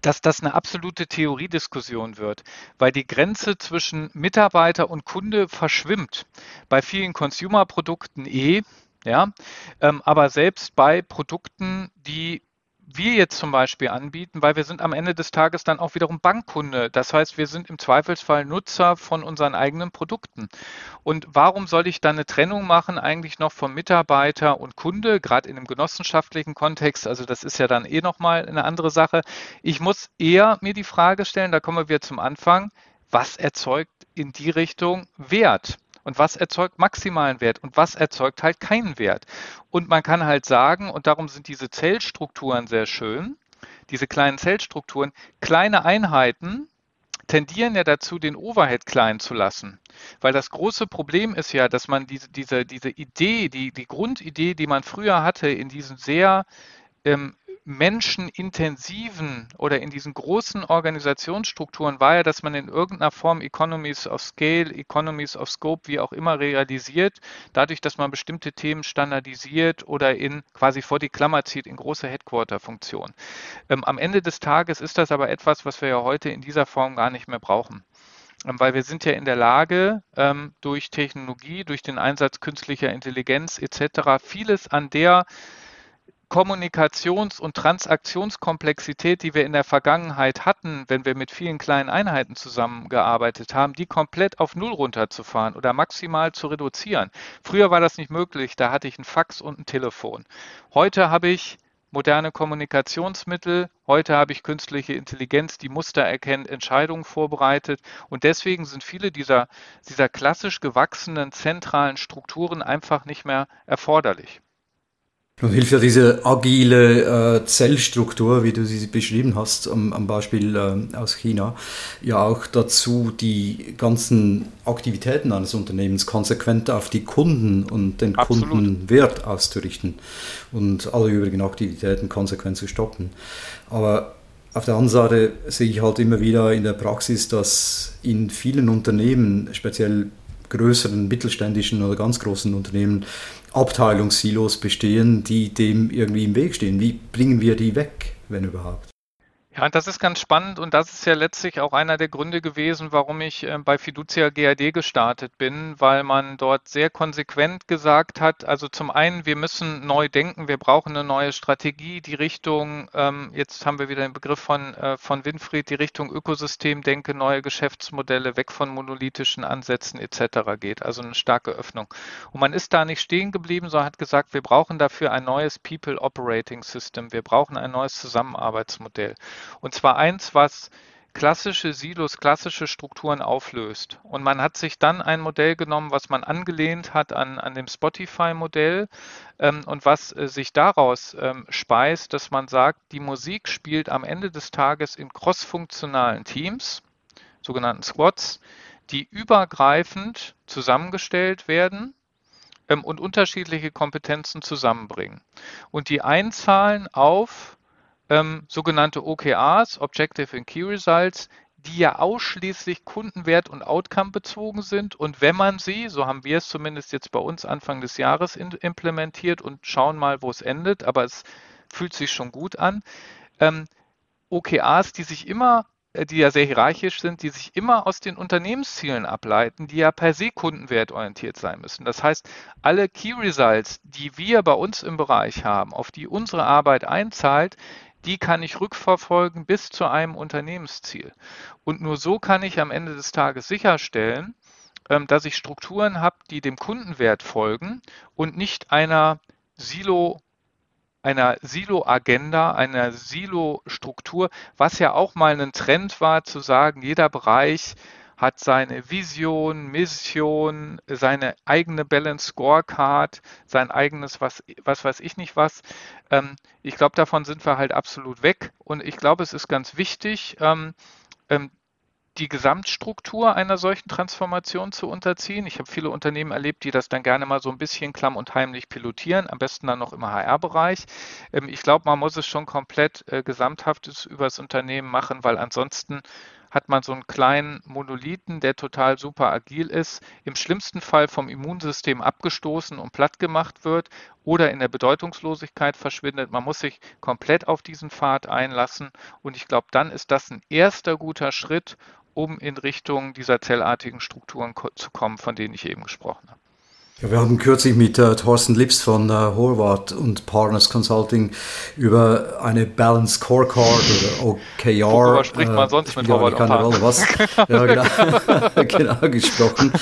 dass das eine absolute Theoriediskussion wird, weil die Grenze zwischen Mitarbeiter und Kunde verschwimmt. Bei vielen Consumer-Produkten eh, ja, ähm, aber selbst bei Produkten, die wir jetzt zum Beispiel anbieten, weil wir sind am Ende des Tages dann auch wiederum Bankkunde. Das heißt, wir sind im Zweifelsfall Nutzer von unseren eigenen Produkten. Und warum soll ich dann eine Trennung machen eigentlich noch von Mitarbeiter und Kunde, gerade in einem genossenschaftlichen Kontext? Also das ist ja dann eh nochmal eine andere Sache. Ich muss eher mir die Frage stellen, da kommen wir zum Anfang, was erzeugt in die Richtung Wert? Und was erzeugt maximalen Wert und was erzeugt halt keinen Wert. Und man kann halt sagen, und darum sind diese Zellstrukturen sehr schön, diese kleinen Zellstrukturen, kleine Einheiten tendieren ja dazu, den Overhead klein zu lassen. Weil das große Problem ist ja, dass man diese, diese, diese Idee, die, die Grundidee, die man früher hatte, in diesen sehr ähm, menschenintensiven oder in diesen großen Organisationsstrukturen war ja, dass man in irgendeiner Form Economies of Scale, Economies of Scope, wie auch immer realisiert, dadurch, dass man bestimmte Themen standardisiert oder in quasi vor die Klammer zieht in große Headquarter-Funktionen. Ähm, am Ende des Tages ist das aber etwas, was wir ja heute in dieser Form gar nicht mehr brauchen ähm, weil wir sind ja in der Lage, ähm, durch Technologie, durch den Einsatz künstlicher Intelligenz etc., vieles an der Kommunikations- und Transaktionskomplexität, die wir in der Vergangenheit hatten, wenn wir mit vielen kleinen Einheiten zusammengearbeitet haben, die komplett auf Null runterzufahren oder maximal zu reduzieren. Früher war das nicht möglich, da hatte ich ein Fax und ein Telefon. Heute habe ich moderne Kommunikationsmittel. Heute habe ich künstliche Intelligenz, die Muster erkennt, Entscheidungen vorbereitet. Und deswegen sind viele dieser, dieser klassisch gewachsenen zentralen Strukturen einfach nicht mehr erforderlich. Nun hilft ja diese agile äh, Zellstruktur, wie du sie beschrieben hast, am, am Beispiel äh, aus China, ja auch dazu, die ganzen Aktivitäten eines Unternehmens konsequent auf die Kunden und den Absolut. Kundenwert auszurichten und alle übrigen Aktivitäten konsequent zu stoppen. Aber auf der anderen Seite sehe ich halt immer wieder in der Praxis, dass in vielen Unternehmen, speziell größeren mittelständischen oder ganz großen Unternehmen, Abteilungssilos bestehen, die dem irgendwie im Weg stehen. Wie bringen wir die weg, wenn überhaupt? Ja, das ist ganz spannend und das ist ja letztlich auch einer der Gründe gewesen, warum ich äh, bei Fiducia GAD gestartet bin, weil man dort sehr konsequent gesagt hat, also zum einen, wir müssen neu denken, wir brauchen eine neue Strategie, die Richtung, ähm, jetzt haben wir wieder den Begriff von, äh, von Winfried, die Richtung Ökosystem denke, neue Geschäftsmodelle, weg von monolithischen Ansätzen etc. geht, also eine starke Öffnung. Und man ist da nicht stehen geblieben, sondern hat gesagt, wir brauchen dafür ein neues People Operating System, wir brauchen ein neues Zusammenarbeitsmodell. Und zwar eins, was klassische Silos, klassische Strukturen auflöst. Und man hat sich dann ein Modell genommen, was man angelehnt hat an, an dem Spotify-Modell ähm, und was äh, sich daraus ähm, speist, dass man sagt, die Musik spielt am Ende des Tages in crossfunktionalen Teams, sogenannten Squads, die übergreifend zusammengestellt werden ähm, und unterschiedliche Kompetenzen zusammenbringen. Und die einzahlen auf ähm, sogenannte OKRs, Objective and Key Results, die ja ausschließlich Kundenwert und Outcome bezogen sind. Und wenn man sie, so haben wir es zumindest jetzt bei uns Anfang des Jahres in, implementiert und schauen mal, wo es endet, aber es fühlt sich schon gut an. Ähm, OKRs, die sich immer, äh, die ja sehr hierarchisch sind, die sich immer aus den Unternehmenszielen ableiten, die ja per se kundenwertorientiert sein müssen. Das heißt, alle Key Results, die wir bei uns im Bereich haben, auf die unsere Arbeit einzahlt, die kann ich rückverfolgen bis zu einem Unternehmensziel. Und nur so kann ich am Ende des Tages sicherstellen, ähm, dass ich Strukturen habe, die dem Kundenwert folgen und nicht einer Silo einer Silo-Agenda, einer Silo-Struktur, was ja auch mal ein Trend war, zu sagen, jeder Bereich hat seine Vision, Mission, seine eigene Balance Scorecard, sein eigenes was, was weiß ich nicht was. Ähm, ich glaube, davon sind wir halt absolut weg. Und ich glaube, es ist ganz wichtig, ähm, ähm, die Gesamtstruktur einer solchen Transformation zu unterziehen. Ich habe viele Unternehmen erlebt, die das dann gerne mal so ein bisschen klamm und heimlich pilotieren, am besten dann noch im HR-Bereich. Ähm, ich glaube, man muss es schon komplett äh, gesamthaftes übers Unternehmen machen, weil ansonsten hat man so einen kleinen Monolithen, der total super agil ist, im schlimmsten Fall vom Immunsystem abgestoßen und platt gemacht wird oder in der Bedeutungslosigkeit verschwindet. Man muss sich komplett auf diesen Pfad einlassen und ich glaube, dann ist das ein erster guter Schritt, um in Richtung dieser zellartigen Strukturen zu kommen, von denen ich eben gesprochen habe. Ja, wir haben kürzlich mit äh, Thorsten Lips von äh, Horvath und Partners Consulting über eine Balance Scorecard oder OKR. Worüber spricht man äh, sonst mit Horvath keine Rolle, was? ja, genau, genau gesprochen.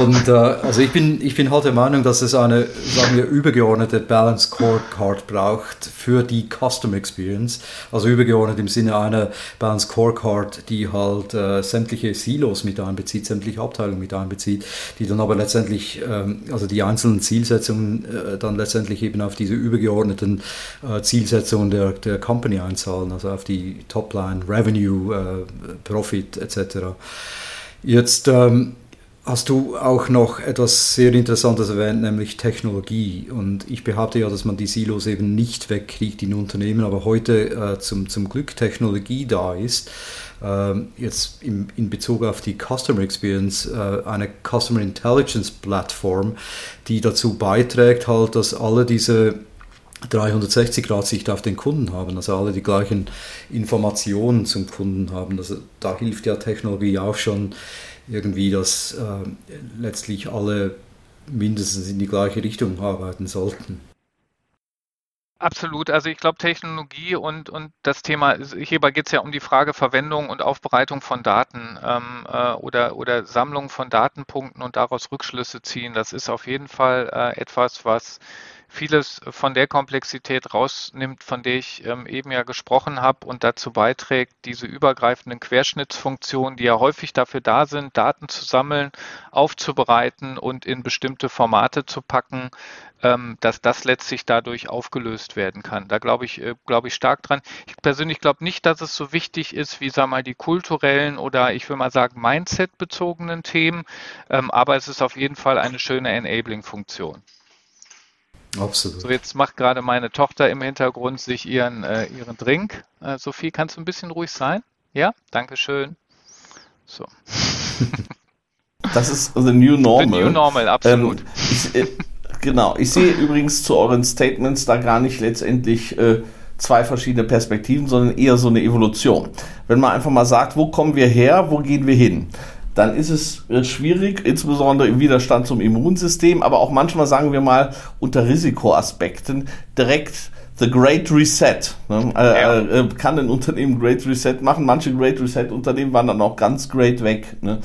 Und äh, also ich bin, ich bin halt der Meinung, dass es eine, sagen wir, übergeordnete Balance Scorecard braucht für die Customer Experience. Also übergeordnet im Sinne einer Balance Scorecard, die halt äh, sämtliche Silos mit einbezieht, sämtliche Abteilungen mit einbezieht, die dann aber letztendlich ähm, also die einzelnen Zielsetzungen äh, dann letztendlich eben auf diese übergeordneten äh, Zielsetzungen der, der Company einzahlen, also auf die Topline, Revenue, äh, Profit etc. Jetzt ähm, hast du auch noch etwas sehr Interessantes erwähnt, nämlich Technologie. Und ich behaupte ja, dass man die Silos eben nicht wegkriegt in Unternehmen, aber heute äh, zum, zum Glück Technologie da ist ähm, jetzt in, in Bezug auf die Customer Experience äh, eine Customer Intelligence Plattform, die dazu beiträgt, halt, dass alle diese 360-Grad-Sicht auf den Kunden haben, also alle die gleichen Informationen zum Kunden haben. Also da hilft ja Technologie auch schon irgendwie, dass äh, letztlich alle mindestens in die gleiche Richtung arbeiten sollten. Absolut. Also ich glaube, Technologie und, und das Thema, hierbei geht es ja um die Frage Verwendung und Aufbereitung von Daten ähm, äh, oder, oder Sammlung von Datenpunkten und daraus Rückschlüsse ziehen. Das ist auf jeden Fall äh, etwas, was vieles von der Komplexität rausnimmt, von der ich ähm, eben ja gesprochen habe und dazu beiträgt, diese übergreifenden Querschnittsfunktionen, die ja häufig dafür da sind, Daten zu sammeln, aufzubereiten und in bestimmte Formate zu packen, ähm, dass das letztlich dadurch aufgelöst werden kann. Da glaube ich, äh, glaube ich stark dran. Ich persönlich glaube nicht, dass es so wichtig ist wie, sag mal, die kulturellen oder ich will mal sagen Mindset-bezogenen Themen, ähm, aber es ist auf jeden Fall eine schöne Enabling-Funktion. Absolut. So, jetzt macht gerade meine Tochter im Hintergrund sich ihren, äh, ihren Drink. Äh, Sophie, kannst du ein bisschen ruhig sein? Ja, danke schön. So. Das ist the new normal. The new normal, absolut. Ähm, ich, äh, Genau. Ich sehe übrigens zu euren Statements da gar nicht letztendlich äh, zwei verschiedene Perspektiven, sondern eher so eine Evolution. Wenn man einfach mal sagt, wo kommen wir her, wo gehen wir hin? Dann ist es äh, schwierig, insbesondere im Widerstand zum Immunsystem, aber auch manchmal sagen wir mal unter Risikoaspekten direkt The Great Reset. Ne? Äh, ja. äh, kann ein Unternehmen Great Reset machen? Manche Great Reset Unternehmen waren dann auch ganz great weg. Ne?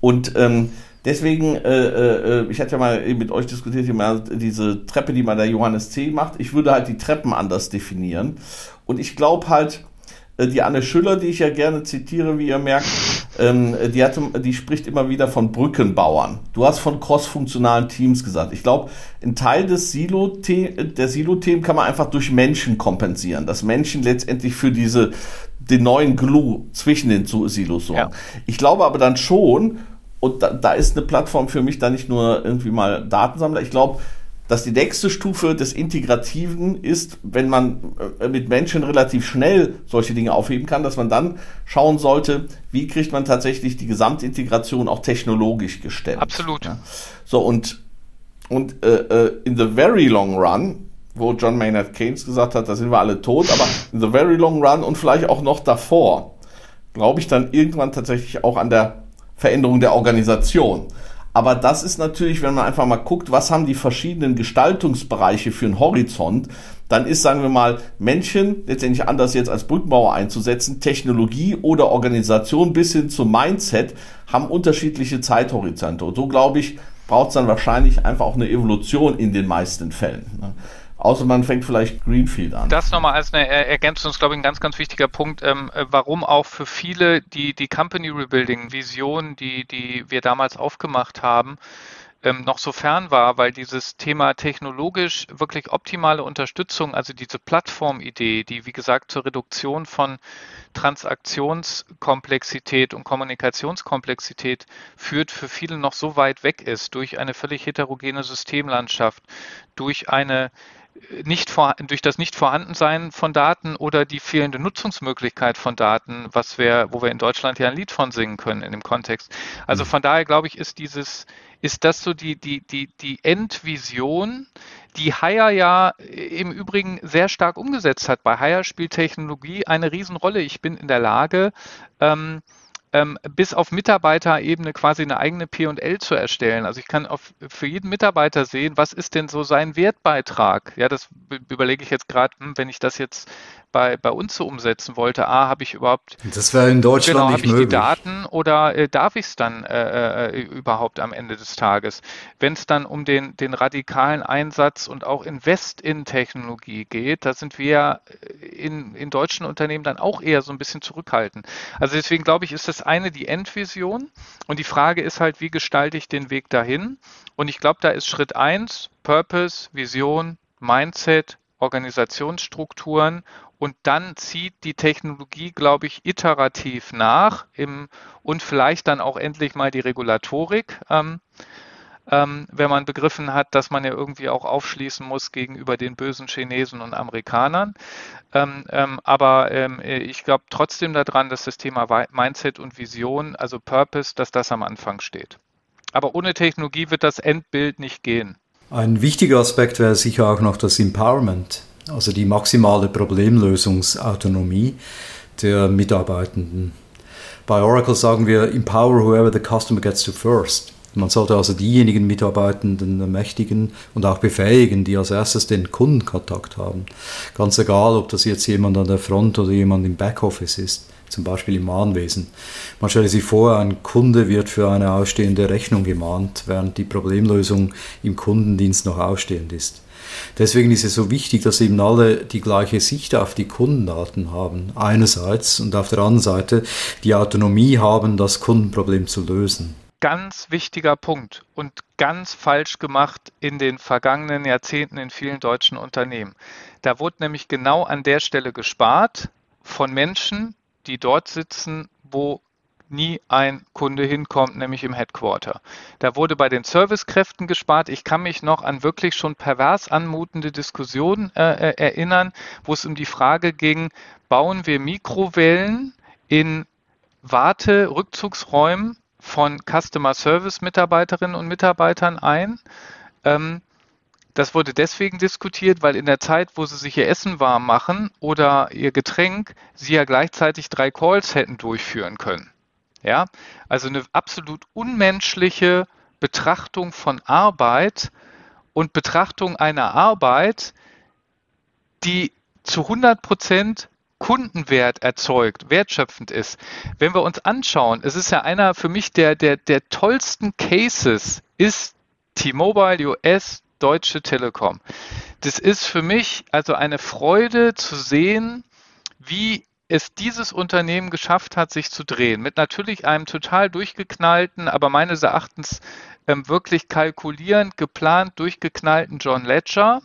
Und ähm, Deswegen, äh, äh, ich hatte ja mal mit euch diskutiert, diese Treppe, die man der Johannes C. macht. Ich würde halt die Treppen anders definieren. Und ich glaube halt, äh, die Anne Schüller, die ich ja gerne zitiere, wie ihr merkt, ähm, die, hatte, die spricht immer wieder von Brückenbauern. Du hast von cross-funktionalen Teams gesagt. Ich glaube, ein Teil des Silo der Silo-Themen kann man einfach durch Menschen kompensieren. Dass Menschen letztendlich für diese den neuen Glue zwischen den Silos sorgen. Ja. Ich glaube aber dann schon, und da, da ist eine Plattform für mich dann nicht nur irgendwie mal Datensammler. Ich glaube, dass die nächste Stufe des Integrativen ist, wenn man äh, mit Menschen relativ schnell solche Dinge aufheben kann, dass man dann schauen sollte, wie kriegt man tatsächlich die Gesamtintegration auch technologisch gestellt. Absolut. Ja. So und und äh, äh, in the very long run, wo John Maynard Keynes gesagt hat, da sind wir alle tot, aber in the very long run und vielleicht auch noch davor, glaube ich dann irgendwann tatsächlich auch an der Veränderung der Organisation. Aber das ist natürlich, wenn man einfach mal guckt, was haben die verschiedenen Gestaltungsbereiche für einen Horizont, dann ist, sagen wir mal, Menschen letztendlich anders jetzt als Brückenbauer einzusetzen, Technologie oder Organisation bis hin zum Mindset haben unterschiedliche Zeithorizonte. Und so, glaube ich, braucht es dann wahrscheinlich einfach auch eine Evolution in den meisten Fällen. Außer man fängt vielleicht Greenfield an. Das nochmal als eine Ergänzung ist, glaube ich, ein ganz, ganz wichtiger Punkt, ähm, äh, warum auch für viele die, die Company Rebuilding Vision, die, die wir damals aufgemacht haben, ähm, noch so fern war, weil dieses Thema technologisch wirklich optimale Unterstützung, also diese Plattformidee, die wie gesagt zur Reduktion von Transaktionskomplexität und Kommunikationskomplexität führt, für viele noch so weit weg ist durch eine völlig heterogene Systemlandschaft, durch eine nicht vor, durch das Nicht-Vorhandensein von Daten oder die fehlende Nutzungsmöglichkeit von Daten, was wir, wo wir in Deutschland ja ein Lied von singen können in dem Kontext. Also mhm. von daher glaube ich, ist dieses, ist das so die, die, die, die Endvision, die Hire ja im Übrigen sehr stark umgesetzt hat. Bei Hire spielt Technologie eine Riesenrolle. Ich bin in der Lage, ähm, ähm, bis auf Mitarbeiterebene quasi eine eigene P&L zu erstellen. Also ich kann auf, für jeden Mitarbeiter sehen, was ist denn so sein Wertbeitrag. Ja, das überlege ich jetzt gerade, hm, wenn ich das jetzt bei, bei uns so umsetzen wollte, A, habe ich überhaupt das wäre in Deutschland genau, nicht ich möglich. die Daten oder äh, darf ich es dann äh, äh, überhaupt am Ende des Tages? Wenn es dann um den, den radikalen Einsatz und auch Invest in Technologie geht, da sind wir in, in deutschen Unternehmen dann auch eher so ein bisschen zurückhaltend. Also deswegen glaube ich, ist das eine die Endvision und die Frage ist halt, wie gestalte ich den Weg dahin? Und ich glaube, da ist Schritt eins Purpose, Vision, Mindset, Organisationsstrukturen und dann zieht die Technologie, glaube ich, iterativ nach im, und vielleicht dann auch endlich mal die Regulatorik, ähm, ähm, wenn man begriffen hat, dass man ja irgendwie auch aufschließen muss gegenüber den bösen Chinesen und Amerikanern. Ähm, ähm aber ähm, ich glaube trotzdem daran, dass das Thema Mindset und Vision, also Purpose, dass das am Anfang steht. Aber ohne Technologie wird das Endbild nicht gehen. Ein wichtiger Aspekt wäre sicher auch noch das Empowerment also die maximale Problemlösungsautonomie der Mitarbeitenden. Bei Oracle sagen wir, empower whoever the customer gets to first. Man sollte also diejenigen Mitarbeitenden ermächtigen und auch befähigen, die als erstes den Kundenkontakt haben. Ganz egal, ob das jetzt jemand an der Front oder jemand im Backoffice ist, zum Beispiel im Mahnwesen. Man stelle sich vor, ein Kunde wird für eine ausstehende Rechnung gemahnt, während die Problemlösung im Kundendienst noch ausstehend ist. Deswegen ist es so wichtig, dass eben alle die gleiche Sicht auf die Kundendaten haben, einerseits, und auf der anderen Seite die Autonomie haben, das Kundenproblem zu lösen. Ganz wichtiger Punkt und ganz falsch gemacht in den vergangenen Jahrzehnten in vielen deutschen Unternehmen. Da wurde nämlich genau an der Stelle gespart von Menschen, die dort sitzen, wo nie ein Kunde hinkommt, nämlich im Headquarter. Da wurde bei den Servicekräften gespart. Ich kann mich noch an wirklich schon pervers anmutende Diskussionen äh, äh, erinnern, wo es um die Frage ging, bauen wir Mikrowellen in Warte-Rückzugsräumen von Customer Service Mitarbeiterinnen und Mitarbeitern ein. Ähm, das wurde deswegen diskutiert, weil in der Zeit, wo sie sich ihr Essen warm machen oder ihr Getränk, sie ja gleichzeitig drei Calls hätten durchführen können. Ja, also eine absolut unmenschliche Betrachtung von Arbeit und Betrachtung einer Arbeit, die zu 100 Prozent Kundenwert erzeugt, wertschöpfend ist. Wenn wir uns anschauen, es ist ja einer für mich der, der, der tollsten Cases, ist T-Mobile US Deutsche Telekom. Das ist für mich also eine Freude zu sehen, wie es dieses Unternehmen geschafft hat, sich zu drehen. Mit natürlich einem total durchgeknallten, aber meines Erachtens ähm, wirklich kalkulierend, geplant, durchgeknallten John Ledger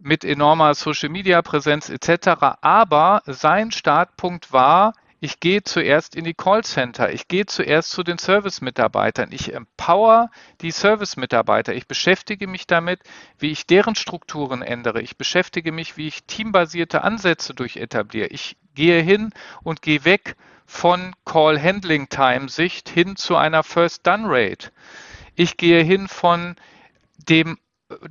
mit enormer Social-Media-Präsenz etc. Aber sein Startpunkt war, ich gehe zuerst in die Callcenter, ich gehe zuerst zu den Service-Mitarbeitern, ich empower die Service-Mitarbeiter, ich beschäftige mich damit, wie ich deren Strukturen ändere, ich beschäftige mich, wie ich teambasierte Ansätze durch etabliere. Ich gehe hin und gehe weg von Call-Handling-Time-Sicht hin zu einer First-Done-Rate. Ich gehe hin von dem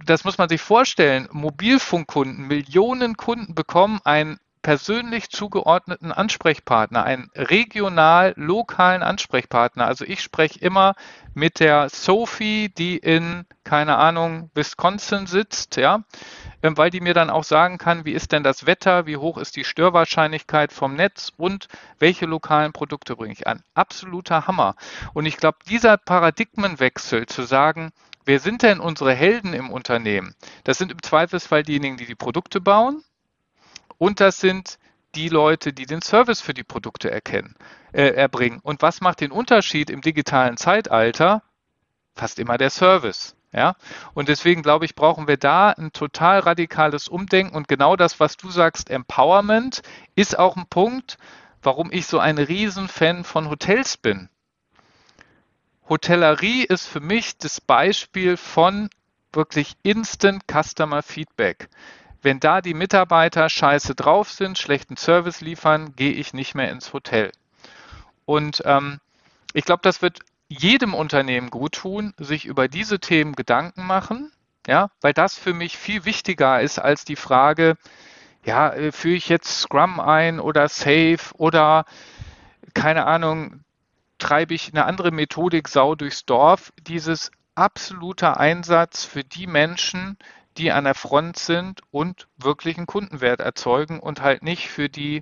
das muss man sich vorstellen, Mobilfunkkunden, Millionen Kunden bekommen ein persönlich zugeordneten Ansprechpartner, einen regional lokalen Ansprechpartner. Also ich spreche immer mit der Sophie, die in, keine Ahnung, Wisconsin sitzt, ja, ähm, weil die mir dann auch sagen kann, wie ist denn das Wetter, wie hoch ist die Störwahrscheinlichkeit vom Netz und welche lokalen Produkte bringe ich an. Absoluter Hammer. Und ich glaube, dieser Paradigmenwechsel zu sagen, wer sind denn unsere Helden im Unternehmen? Das sind im Zweifelsfall diejenigen, die die Produkte bauen, und das sind die Leute, die den Service für die Produkte erkennen, äh, erbringen. Und was macht den Unterschied im digitalen Zeitalter? Fast immer der Service. Ja? Und deswegen glaube ich, brauchen wir da ein total radikales Umdenken. Und genau das, was du sagst, Empowerment, ist auch ein Punkt, warum ich so ein Riesenfan von Hotels bin. Hotellerie ist für mich das Beispiel von wirklich Instant Customer Feedback wenn da die Mitarbeiter scheiße drauf sind, schlechten Service liefern, gehe ich nicht mehr ins Hotel. Und ähm, ich glaube, das wird jedem Unternehmen gut tun, sich über diese Themen Gedanken machen, ja, weil das für mich viel wichtiger ist als die Frage, ja, äh, führe ich jetzt Scrum ein oder Safe oder keine Ahnung, treibe ich eine andere Methodik sau durchs Dorf. Dieses absoluter Einsatz für die Menschen, die an der Front sind und wirklichen Kundenwert erzeugen und halt nicht für die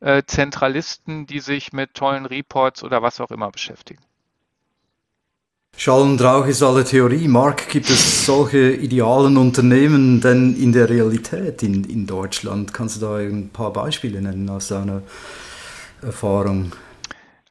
äh, Zentralisten, die sich mit tollen Reports oder was auch immer beschäftigen. Schall und Rauch ist alle Theorie. Mark, gibt es solche idealen Unternehmen denn in der Realität in, in Deutschland? Kannst du da ein paar Beispiele nennen aus deiner Erfahrung?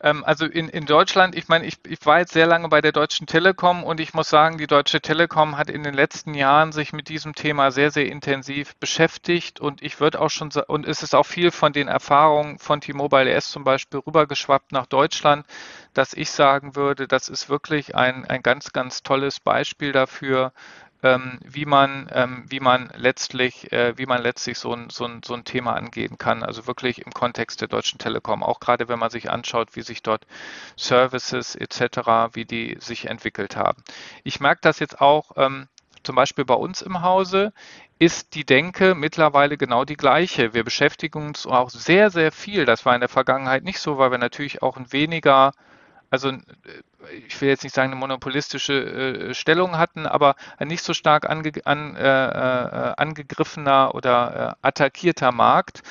Ähm, also in, in Deutschland, ich meine, ich, ich war jetzt sehr lange bei der Deutschen Telekom und ich muss sagen, die Deutsche Telekom hat in den letzten Jahren sich mit diesem Thema sehr, sehr intensiv beschäftigt und ich würde auch schon und es ist auch viel von den Erfahrungen von T-Mobile S zum Beispiel rübergeschwappt nach Deutschland, dass ich sagen würde, das ist wirklich ein, ein ganz, ganz tolles Beispiel dafür, wie man, ähm, wie man letztlich, äh, wie man letztlich so ein, so, ein, so ein Thema angehen kann. Also wirklich im Kontext der Deutschen Telekom. Auch gerade wenn man sich anschaut, wie sich dort Services etc., wie die sich entwickelt haben. Ich merke das jetzt auch ähm, zum Beispiel bei uns im Hause ist die Denke mittlerweile genau die gleiche. Wir beschäftigen uns auch sehr, sehr viel. Das war in der Vergangenheit nicht so, weil wir natürlich auch ein weniger also äh, ich will jetzt nicht sagen, eine monopolistische äh, Stellung hatten, aber ein nicht so stark ange, an, äh, äh, angegriffener oder äh, attackierter Markt.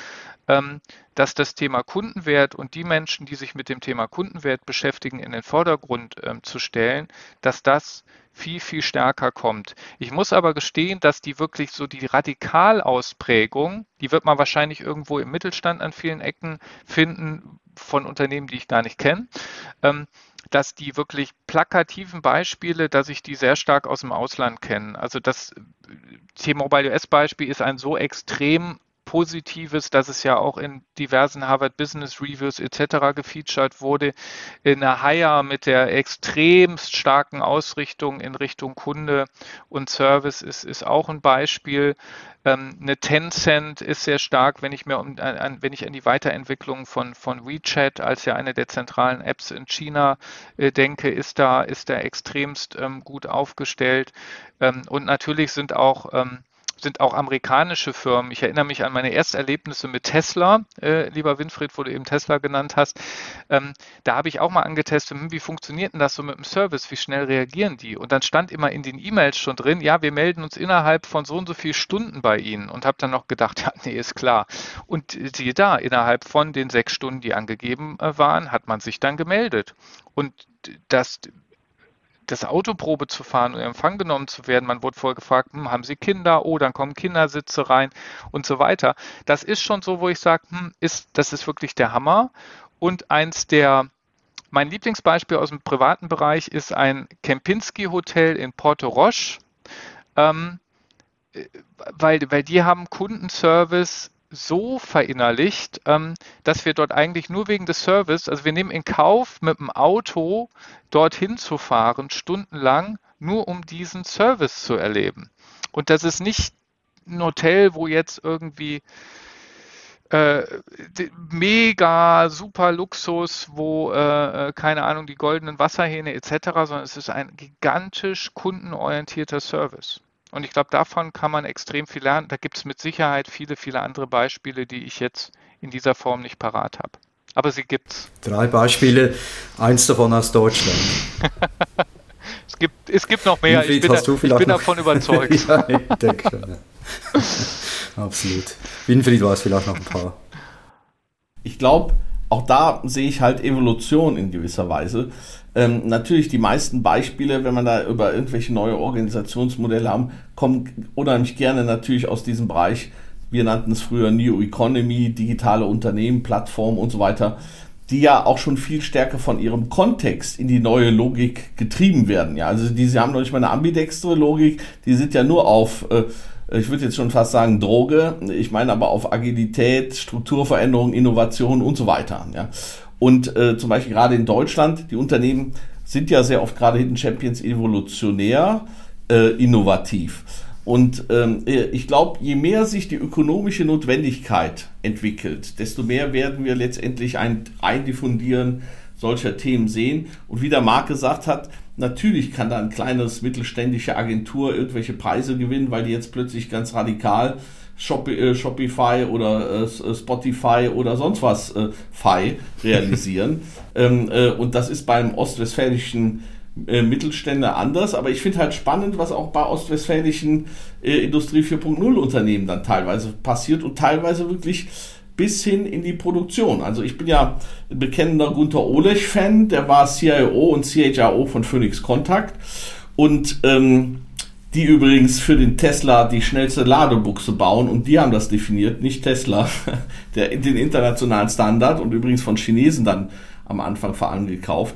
Ähm, dass das Thema Kundenwert und die Menschen, die sich mit dem Thema Kundenwert beschäftigen, in den Vordergrund ähm, zu stellen, dass das viel, viel stärker kommt. Ich muss aber gestehen, dass die wirklich so die Radikalausprägung, die wird man wahrscheinlich irgendwo im Mittelstand an vielen Ecken finden von Unternehmen, die ich gar nicht kenne. Ähm, dass die wirklich plakativen Beispiele, dass ich die sehr stark aus dem Ausland kenne. Also das T-Mobile US-Beispiel ist ein so extrem positives, dass es ja auch in diversen Harvard Business Reviews etc. gefeatured wurde. In der Hire mit der extremst starken Ausrichtung in Richtung Kunde und Service ist, ist auch ein Beispiel. Ähm, eine Tencent ist sehr stark, wenn ich mir um, an, wenn ich an die Weiterentwicklung von, von WeChat als ja eine der zentralen Apps in China äh, denke, ist da, ist da extremst ähm, gut aufgestellt. Ähm, und natürlich sind auch ähm, sind auch amerikanische Firmen. Ich erinnere mich an meine Ersterlebnisse mit Tesla, äh, lieber Winfried, wo du eben Tesla genannt hast. Ähm, da habe ich auch mal angetestet, hm, wie funktioniert denn das so mit dem Service? Wie schnell reagieren die? Und dann stand immer in den E-Mails schon drin, ja, wir melden uns innerhalb von so und so viel Stunden bei Ihnen. Und habe dann noch gedacht, ja, nee, ist klar. Und siehe da, innerhalb von den sechs Stunden, die angegeben äh, waren, hat man sich dann gemeldet. Und das das Autoprobe zu fahren und in Empfang genommen zu werden. Man wurde vorher gefragt, hm, haben Sie Kinder? Oh, dann kommen Kindersitze rein und so weiter. Das ist schon so, wo ich sage, hm, ist, das ist wirklich der Hammer. Und eins der, mein Lieblingsbeispiel aus dem privaten Bereich ist ein Kempinski-Hotel in Porto Roche. Ähm, äh, weil, weil die haben Kundenservice so verinnerlicht, ähm, dass wir dort eigentlich nur wegen des Service, also wir nehmen in Kauf, mit dem Auto dorthin zu fahren, stundenlang, nur um diesen Service zu erleben. Und das ist nicht ein Hotel, wo jetzt irgendwie äh, mega super Luxus, wo äh, äh, keine Ahnung die goldenen Wasserhähne etc., sondern es ist ein gigantisch kundenorientierter Service. Und ich glaube, davon kann man extrem viel lernen. Da gibt es mit Sicherheit viele, viele andere Beispiele, die ich jetzt in dieser Form nicht parat habe. Aber sie gibt es. Drei Beispiele, eins davon aus Deutschland. es, gibt, es gibt noch mehr. Winfried, ich bin, da, ich bin davon überzeugt. ja, ich denke schon. Ja. Absolut. Winfried war es vielleicht noch ein paar. Ich glaube, auch da sehe ich halt Evolution in gewisser Weise. Ähm, natürlich die meisten Beispiele, wenn man da über irgendwelche neue Organisationsmodelle haben, kommen unheimlich gerne natürlich aus diesem Bereich. Wir nannten es früher New Economy, digitale Unternehmen, Plattformen und so weiter, die ja auch schon viel stärker von ihrem Kontext in die neue Logik getrieben werden. Ja, also die, sie haben noch nicht mal eine ambidextre Logik, die sind ja nur auf äh, ich würde jetzt schon fast sagen Droge, ich meine aber auf Agilität, Strukturveränderung, Innovation und so weiter. Ja. Und äh, zum Beispiel gerade in Deutschland, die Unternehmen sind ja sehr oft gerade Hidden Champions evolutionär äh, innovativ. Und ähm, äh, ich glaube, je mehr sich die ökonomische Notwendigkeit entwickelt, desto mehr werden wir letztendlich ein Eindiffundieren solcher Themen sehen. Und wie der Marc gesagt hat, natürlich kann da ein kleines mittelständische Agentur irgendwelche Preise gewinnen, weil die jetzt plötzlich ganz radikal äh, Shopify oder äh, Spotify oder sonst was äh, Fi realisieren. ähm, äh, und das ist beim ostwestfälischen äh, Mittelständler anders, aber ich finde halt spannend, was auch bei ostwestfälischen äh, Industrie 4.0 Unternehmen dann teilweise passiert und teilweise wirklich bis hin in die Produktion. Also ich bin ja ein bekennender Gunther Olech-Fan, der war CIO und CHRO von Phoenix Contact und ähm, die übrigens für den Tesla die schnellste Ladebuchse bauen und die haben das definiert, nicht Tesla, der den internationalen Standard und übrigens von Chinesen dann am Anfang vor allem gekauft.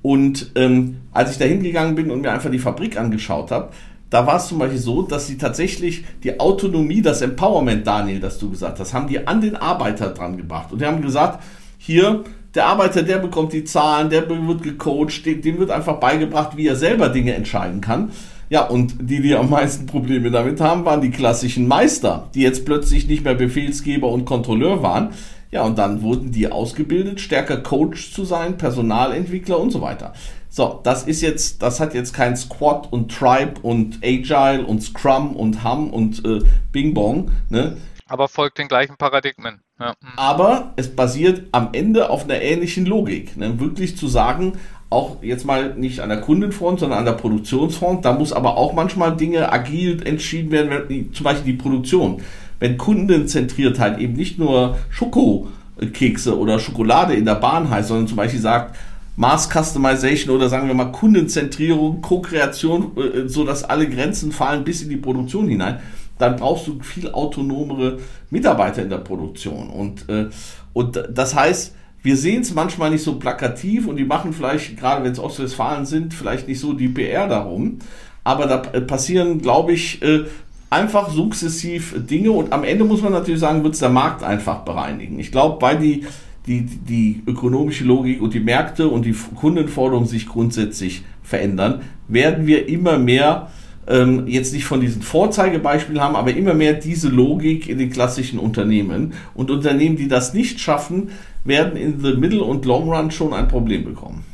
Und ähm, als ich da hingegangen bin und mir einfach die Fabrik angeschaut habe, da war es zum Beispiel so, dass sie tatsächlich die Autonomie, das Empowerment, Daniel, das du gesagt hast, haben die an den Arbeiter dran gebracht. Und die haben gesagt, hier, der Arbeiter, der bekommt die Zahlen, der wird gecoacht, dem, dem wird einfach beigebracht, wie er selber Dinge entscheiden kann. Ja, und die, die am meisten Probleme damit haben, waren die klassischen Meister, die jetzt plötzlich nicht mehr Befehlsgeber und Kontrolleur waren. Ja, und dann wurden die ausgebildet, stärker Coach zu sein, Personalentwickler und so weiter. So, das ist jetzt, das hat jetzt kein Squad und Tribe und Agile und Scrum und Hum und äh, Bing Bong, ne? Aber folgt den gleichen Paradigmen. Ja. Aber es basiert am Ende auf einer ähnlichen Logik. Ne? Wirklich zu sagen, auch jetzt mal nicht an der Kundenfront, sondern an der Produktionsfront. Da muss aber auch manchmal Dinge agil entschieden werden, zum Beispiel die Produktion. wenn Kundenzentriertheit eben nicht nur Schokokekse oder Schokolade in der Bahn heißt, sondern zum Beispiel sagt, Mass Customization oder sagen wir mal Kundenzentrierung, Co-Kreation, äh, so dass alle Grenzen fallen bis in die Produktion hinein, dann brauchst du viel autonomere Mitarbeiter in der Produktion. Und, äh, und das heißt, wir sehen es manchmal nicht so plakativ und die machen vielleicht, gerade wenn es Ostwestfalen sind, vielleicht nicht so die PR darum. Aber da passieren, glaube ich, äh, einfach sukzessiv Dinge und am Ende muss man natürlich sagen, wird es der Markt einfach bereinigen. Ich glaube, weil die die, die ökonomische Logik und die Märkte und die Kundenforderungen sich grundsätzlich verändern, werden wir immer mehr ähm, jetzt nicht von diesen Vorzeigebeispielen haben, aber immer mehr diese Logik in den klassischen Unternehmen. Und Unternehmen, die das nicht schaffen, werden in the middle und long run schon ein Problem bekommen.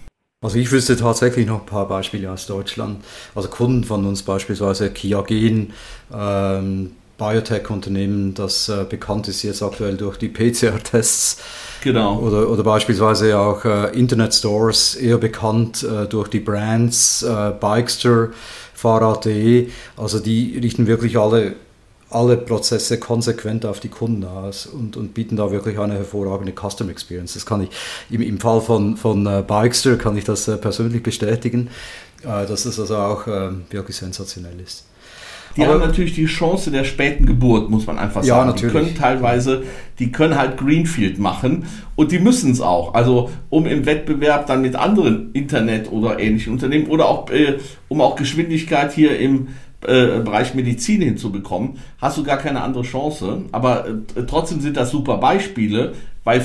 Also ich wüsste tatsächlich noch ein paar Beispiele aus Deutschland. Also Kunden von uns beispielsweise Kiagen, ähm, Biotech-Unternehmen, das äh, bekannt ist jetzt aktuell durch die PCR-Tests. Genau. Oder, oder beispielsweise auch äh, Internet-Stores, eher bekannt äh, durch die Brands äh, Bikester, Fahrrad.de. Also die richten wirklich alle, alle Prozesse konsequent auf die Kunden aus und, und bieten da wirklich eine hervorragende Custom Experience. Das kann ich im, im Fall von, von äh, Bikester kann ich das äh, persönlich bestätigen, dass das also auch ähm, wirklich sensationell ist. Die aber haben natürlich die Chance der späten Geburt, muss man einfach sagen. Ja, natürlich. Die können teilweise, die können halt Greenfield machen und die müssen es auch. Also um im Wettbewerb dann mit anderen Internet oder ähnlichen Unternehmen oder auch äh, um auch Geschwindigkeit hier im äh, Bereich Medizin hinzubekommen, hast du gar keine andere Chance. Aber äh, trotzdem sind das super Beispiele, weil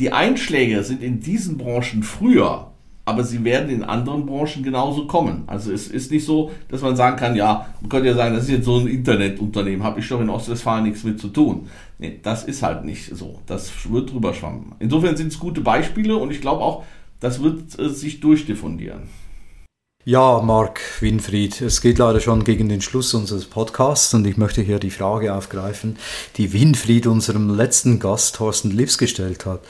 die Einschläge sind in diesen Branchen früher aber sie werden in anderen Branchen genauso kommen. Also es ist nicht so, dass man sagen kann, ja, man könnte ja sagen, das ist jetzt so ein Internetunternehmen, habe ich doch in Ostwestfalen nichts mit zu tun. Nee, das ist halt nicht so. Das wird drüber schwammen. Insofern sind es gute Beispiele und ich glaube auch, das wird äh, sich durchdiffundieren. Ja, Marc Winfried, es geht leider schon gegen den Schluss unseres Podcasts und ich möchte hier die Frage aufgreifen, die Winfried unserem letzten Gast Thorsten Lips gestellt hat.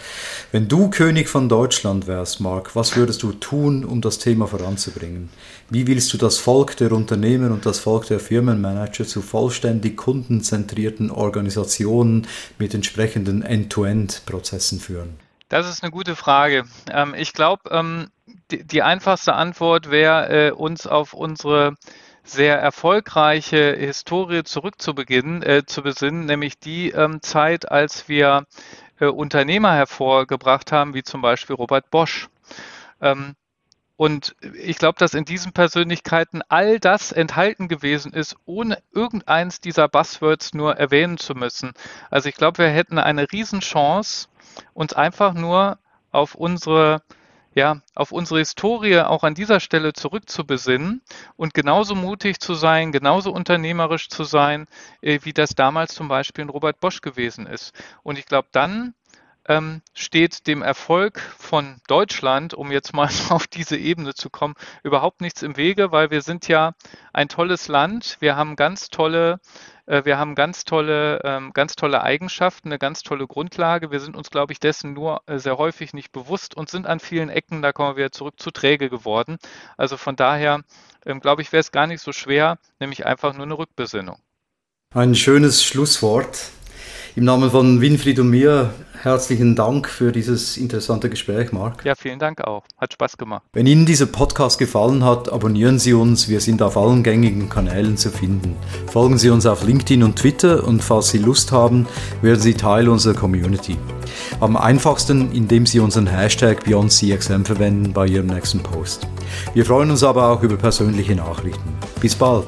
Wenn du König von Deutschland wärst, Marc, was würdest du tun, um das Thema voranzubringen? Wie willst du das Volk der Unternehmer und das Volk der Firmenmanager zu vollständig kundenzentrierten Organisationen mit entsprechenden End-to-End-Prozessen führen? Das ist eine gute Frage. Ähm, ich glaube, ähm, die, die, einfachste Antwort wäre, äh, uns auf unsere sehr erfolgreiche Historie zurückzubeginnen, äh, zu besinnen, nämlich die ähm, Zeit, als wir äh, Unternehmer hervorgebracht haben, wie zum Beispiel Robert Bosch. Ähm, und ich glaube, dass in diesen Persönlichkeiten all das enthalten gewesen ist, ohne irgendeins dieser Buzzwords nur erwähnen zu müssen. Also ich glaube, wir hätten eine Riesenchance, uns einfach nur auf unsere ja, auf unsere Historie auch an dieser Stelle zurückzubesinnen und genauso mutig zu sein, genauso unternehmerisch zu sein, äh, wie das damals zum Beispiel in Robert Bosch gewesen ist. Und ich glaube, dann ähm, steht dem Erfolg von Deutschland, um jetzt mal auf diese Ebene zu kommen, überhaupt nichts im Wege, weil wir sind ja ein tolles Land. Wir haben ganz tolle äh, wir haben ganz tolle, ähm, ganz tolle Eigenschaften, eine ganz tolle Grundlage. Wir sind uns, glaube ich, dessen nur äh, sehr häufig nicht bewusst und sind an vielen Ecken, da kommen wir wieder zurück, zu träge geworden. Also von daher, ähm, glaube ich, wäre es gar nicht so schwer, nämlich einfach nur eine Rückbesinnung. Ein schönes Schlusswort. Im Namen von Winfried und mir herzlichen Dank für dieses interessante Gespräch, Marc. Ja, vielen Dank auch. Hat Spaß gemacht. Wenn Ihnen dieser Podcast gefallen hat, abonnieren Sie uns. Wir sind auf allen gängigen Kanälen zu finden. Folgen Sie uns auf LinkedIn und Twitter und falls Sie Lust haben, werden Sie Teil unserer Community. Am einfachsten, indem Sie unseren Hashtag BeyondCXM verwenden bei Ihrem nächsten Post. Wir freuen uns aber auch über persönliche Nachrichten. Bis bald.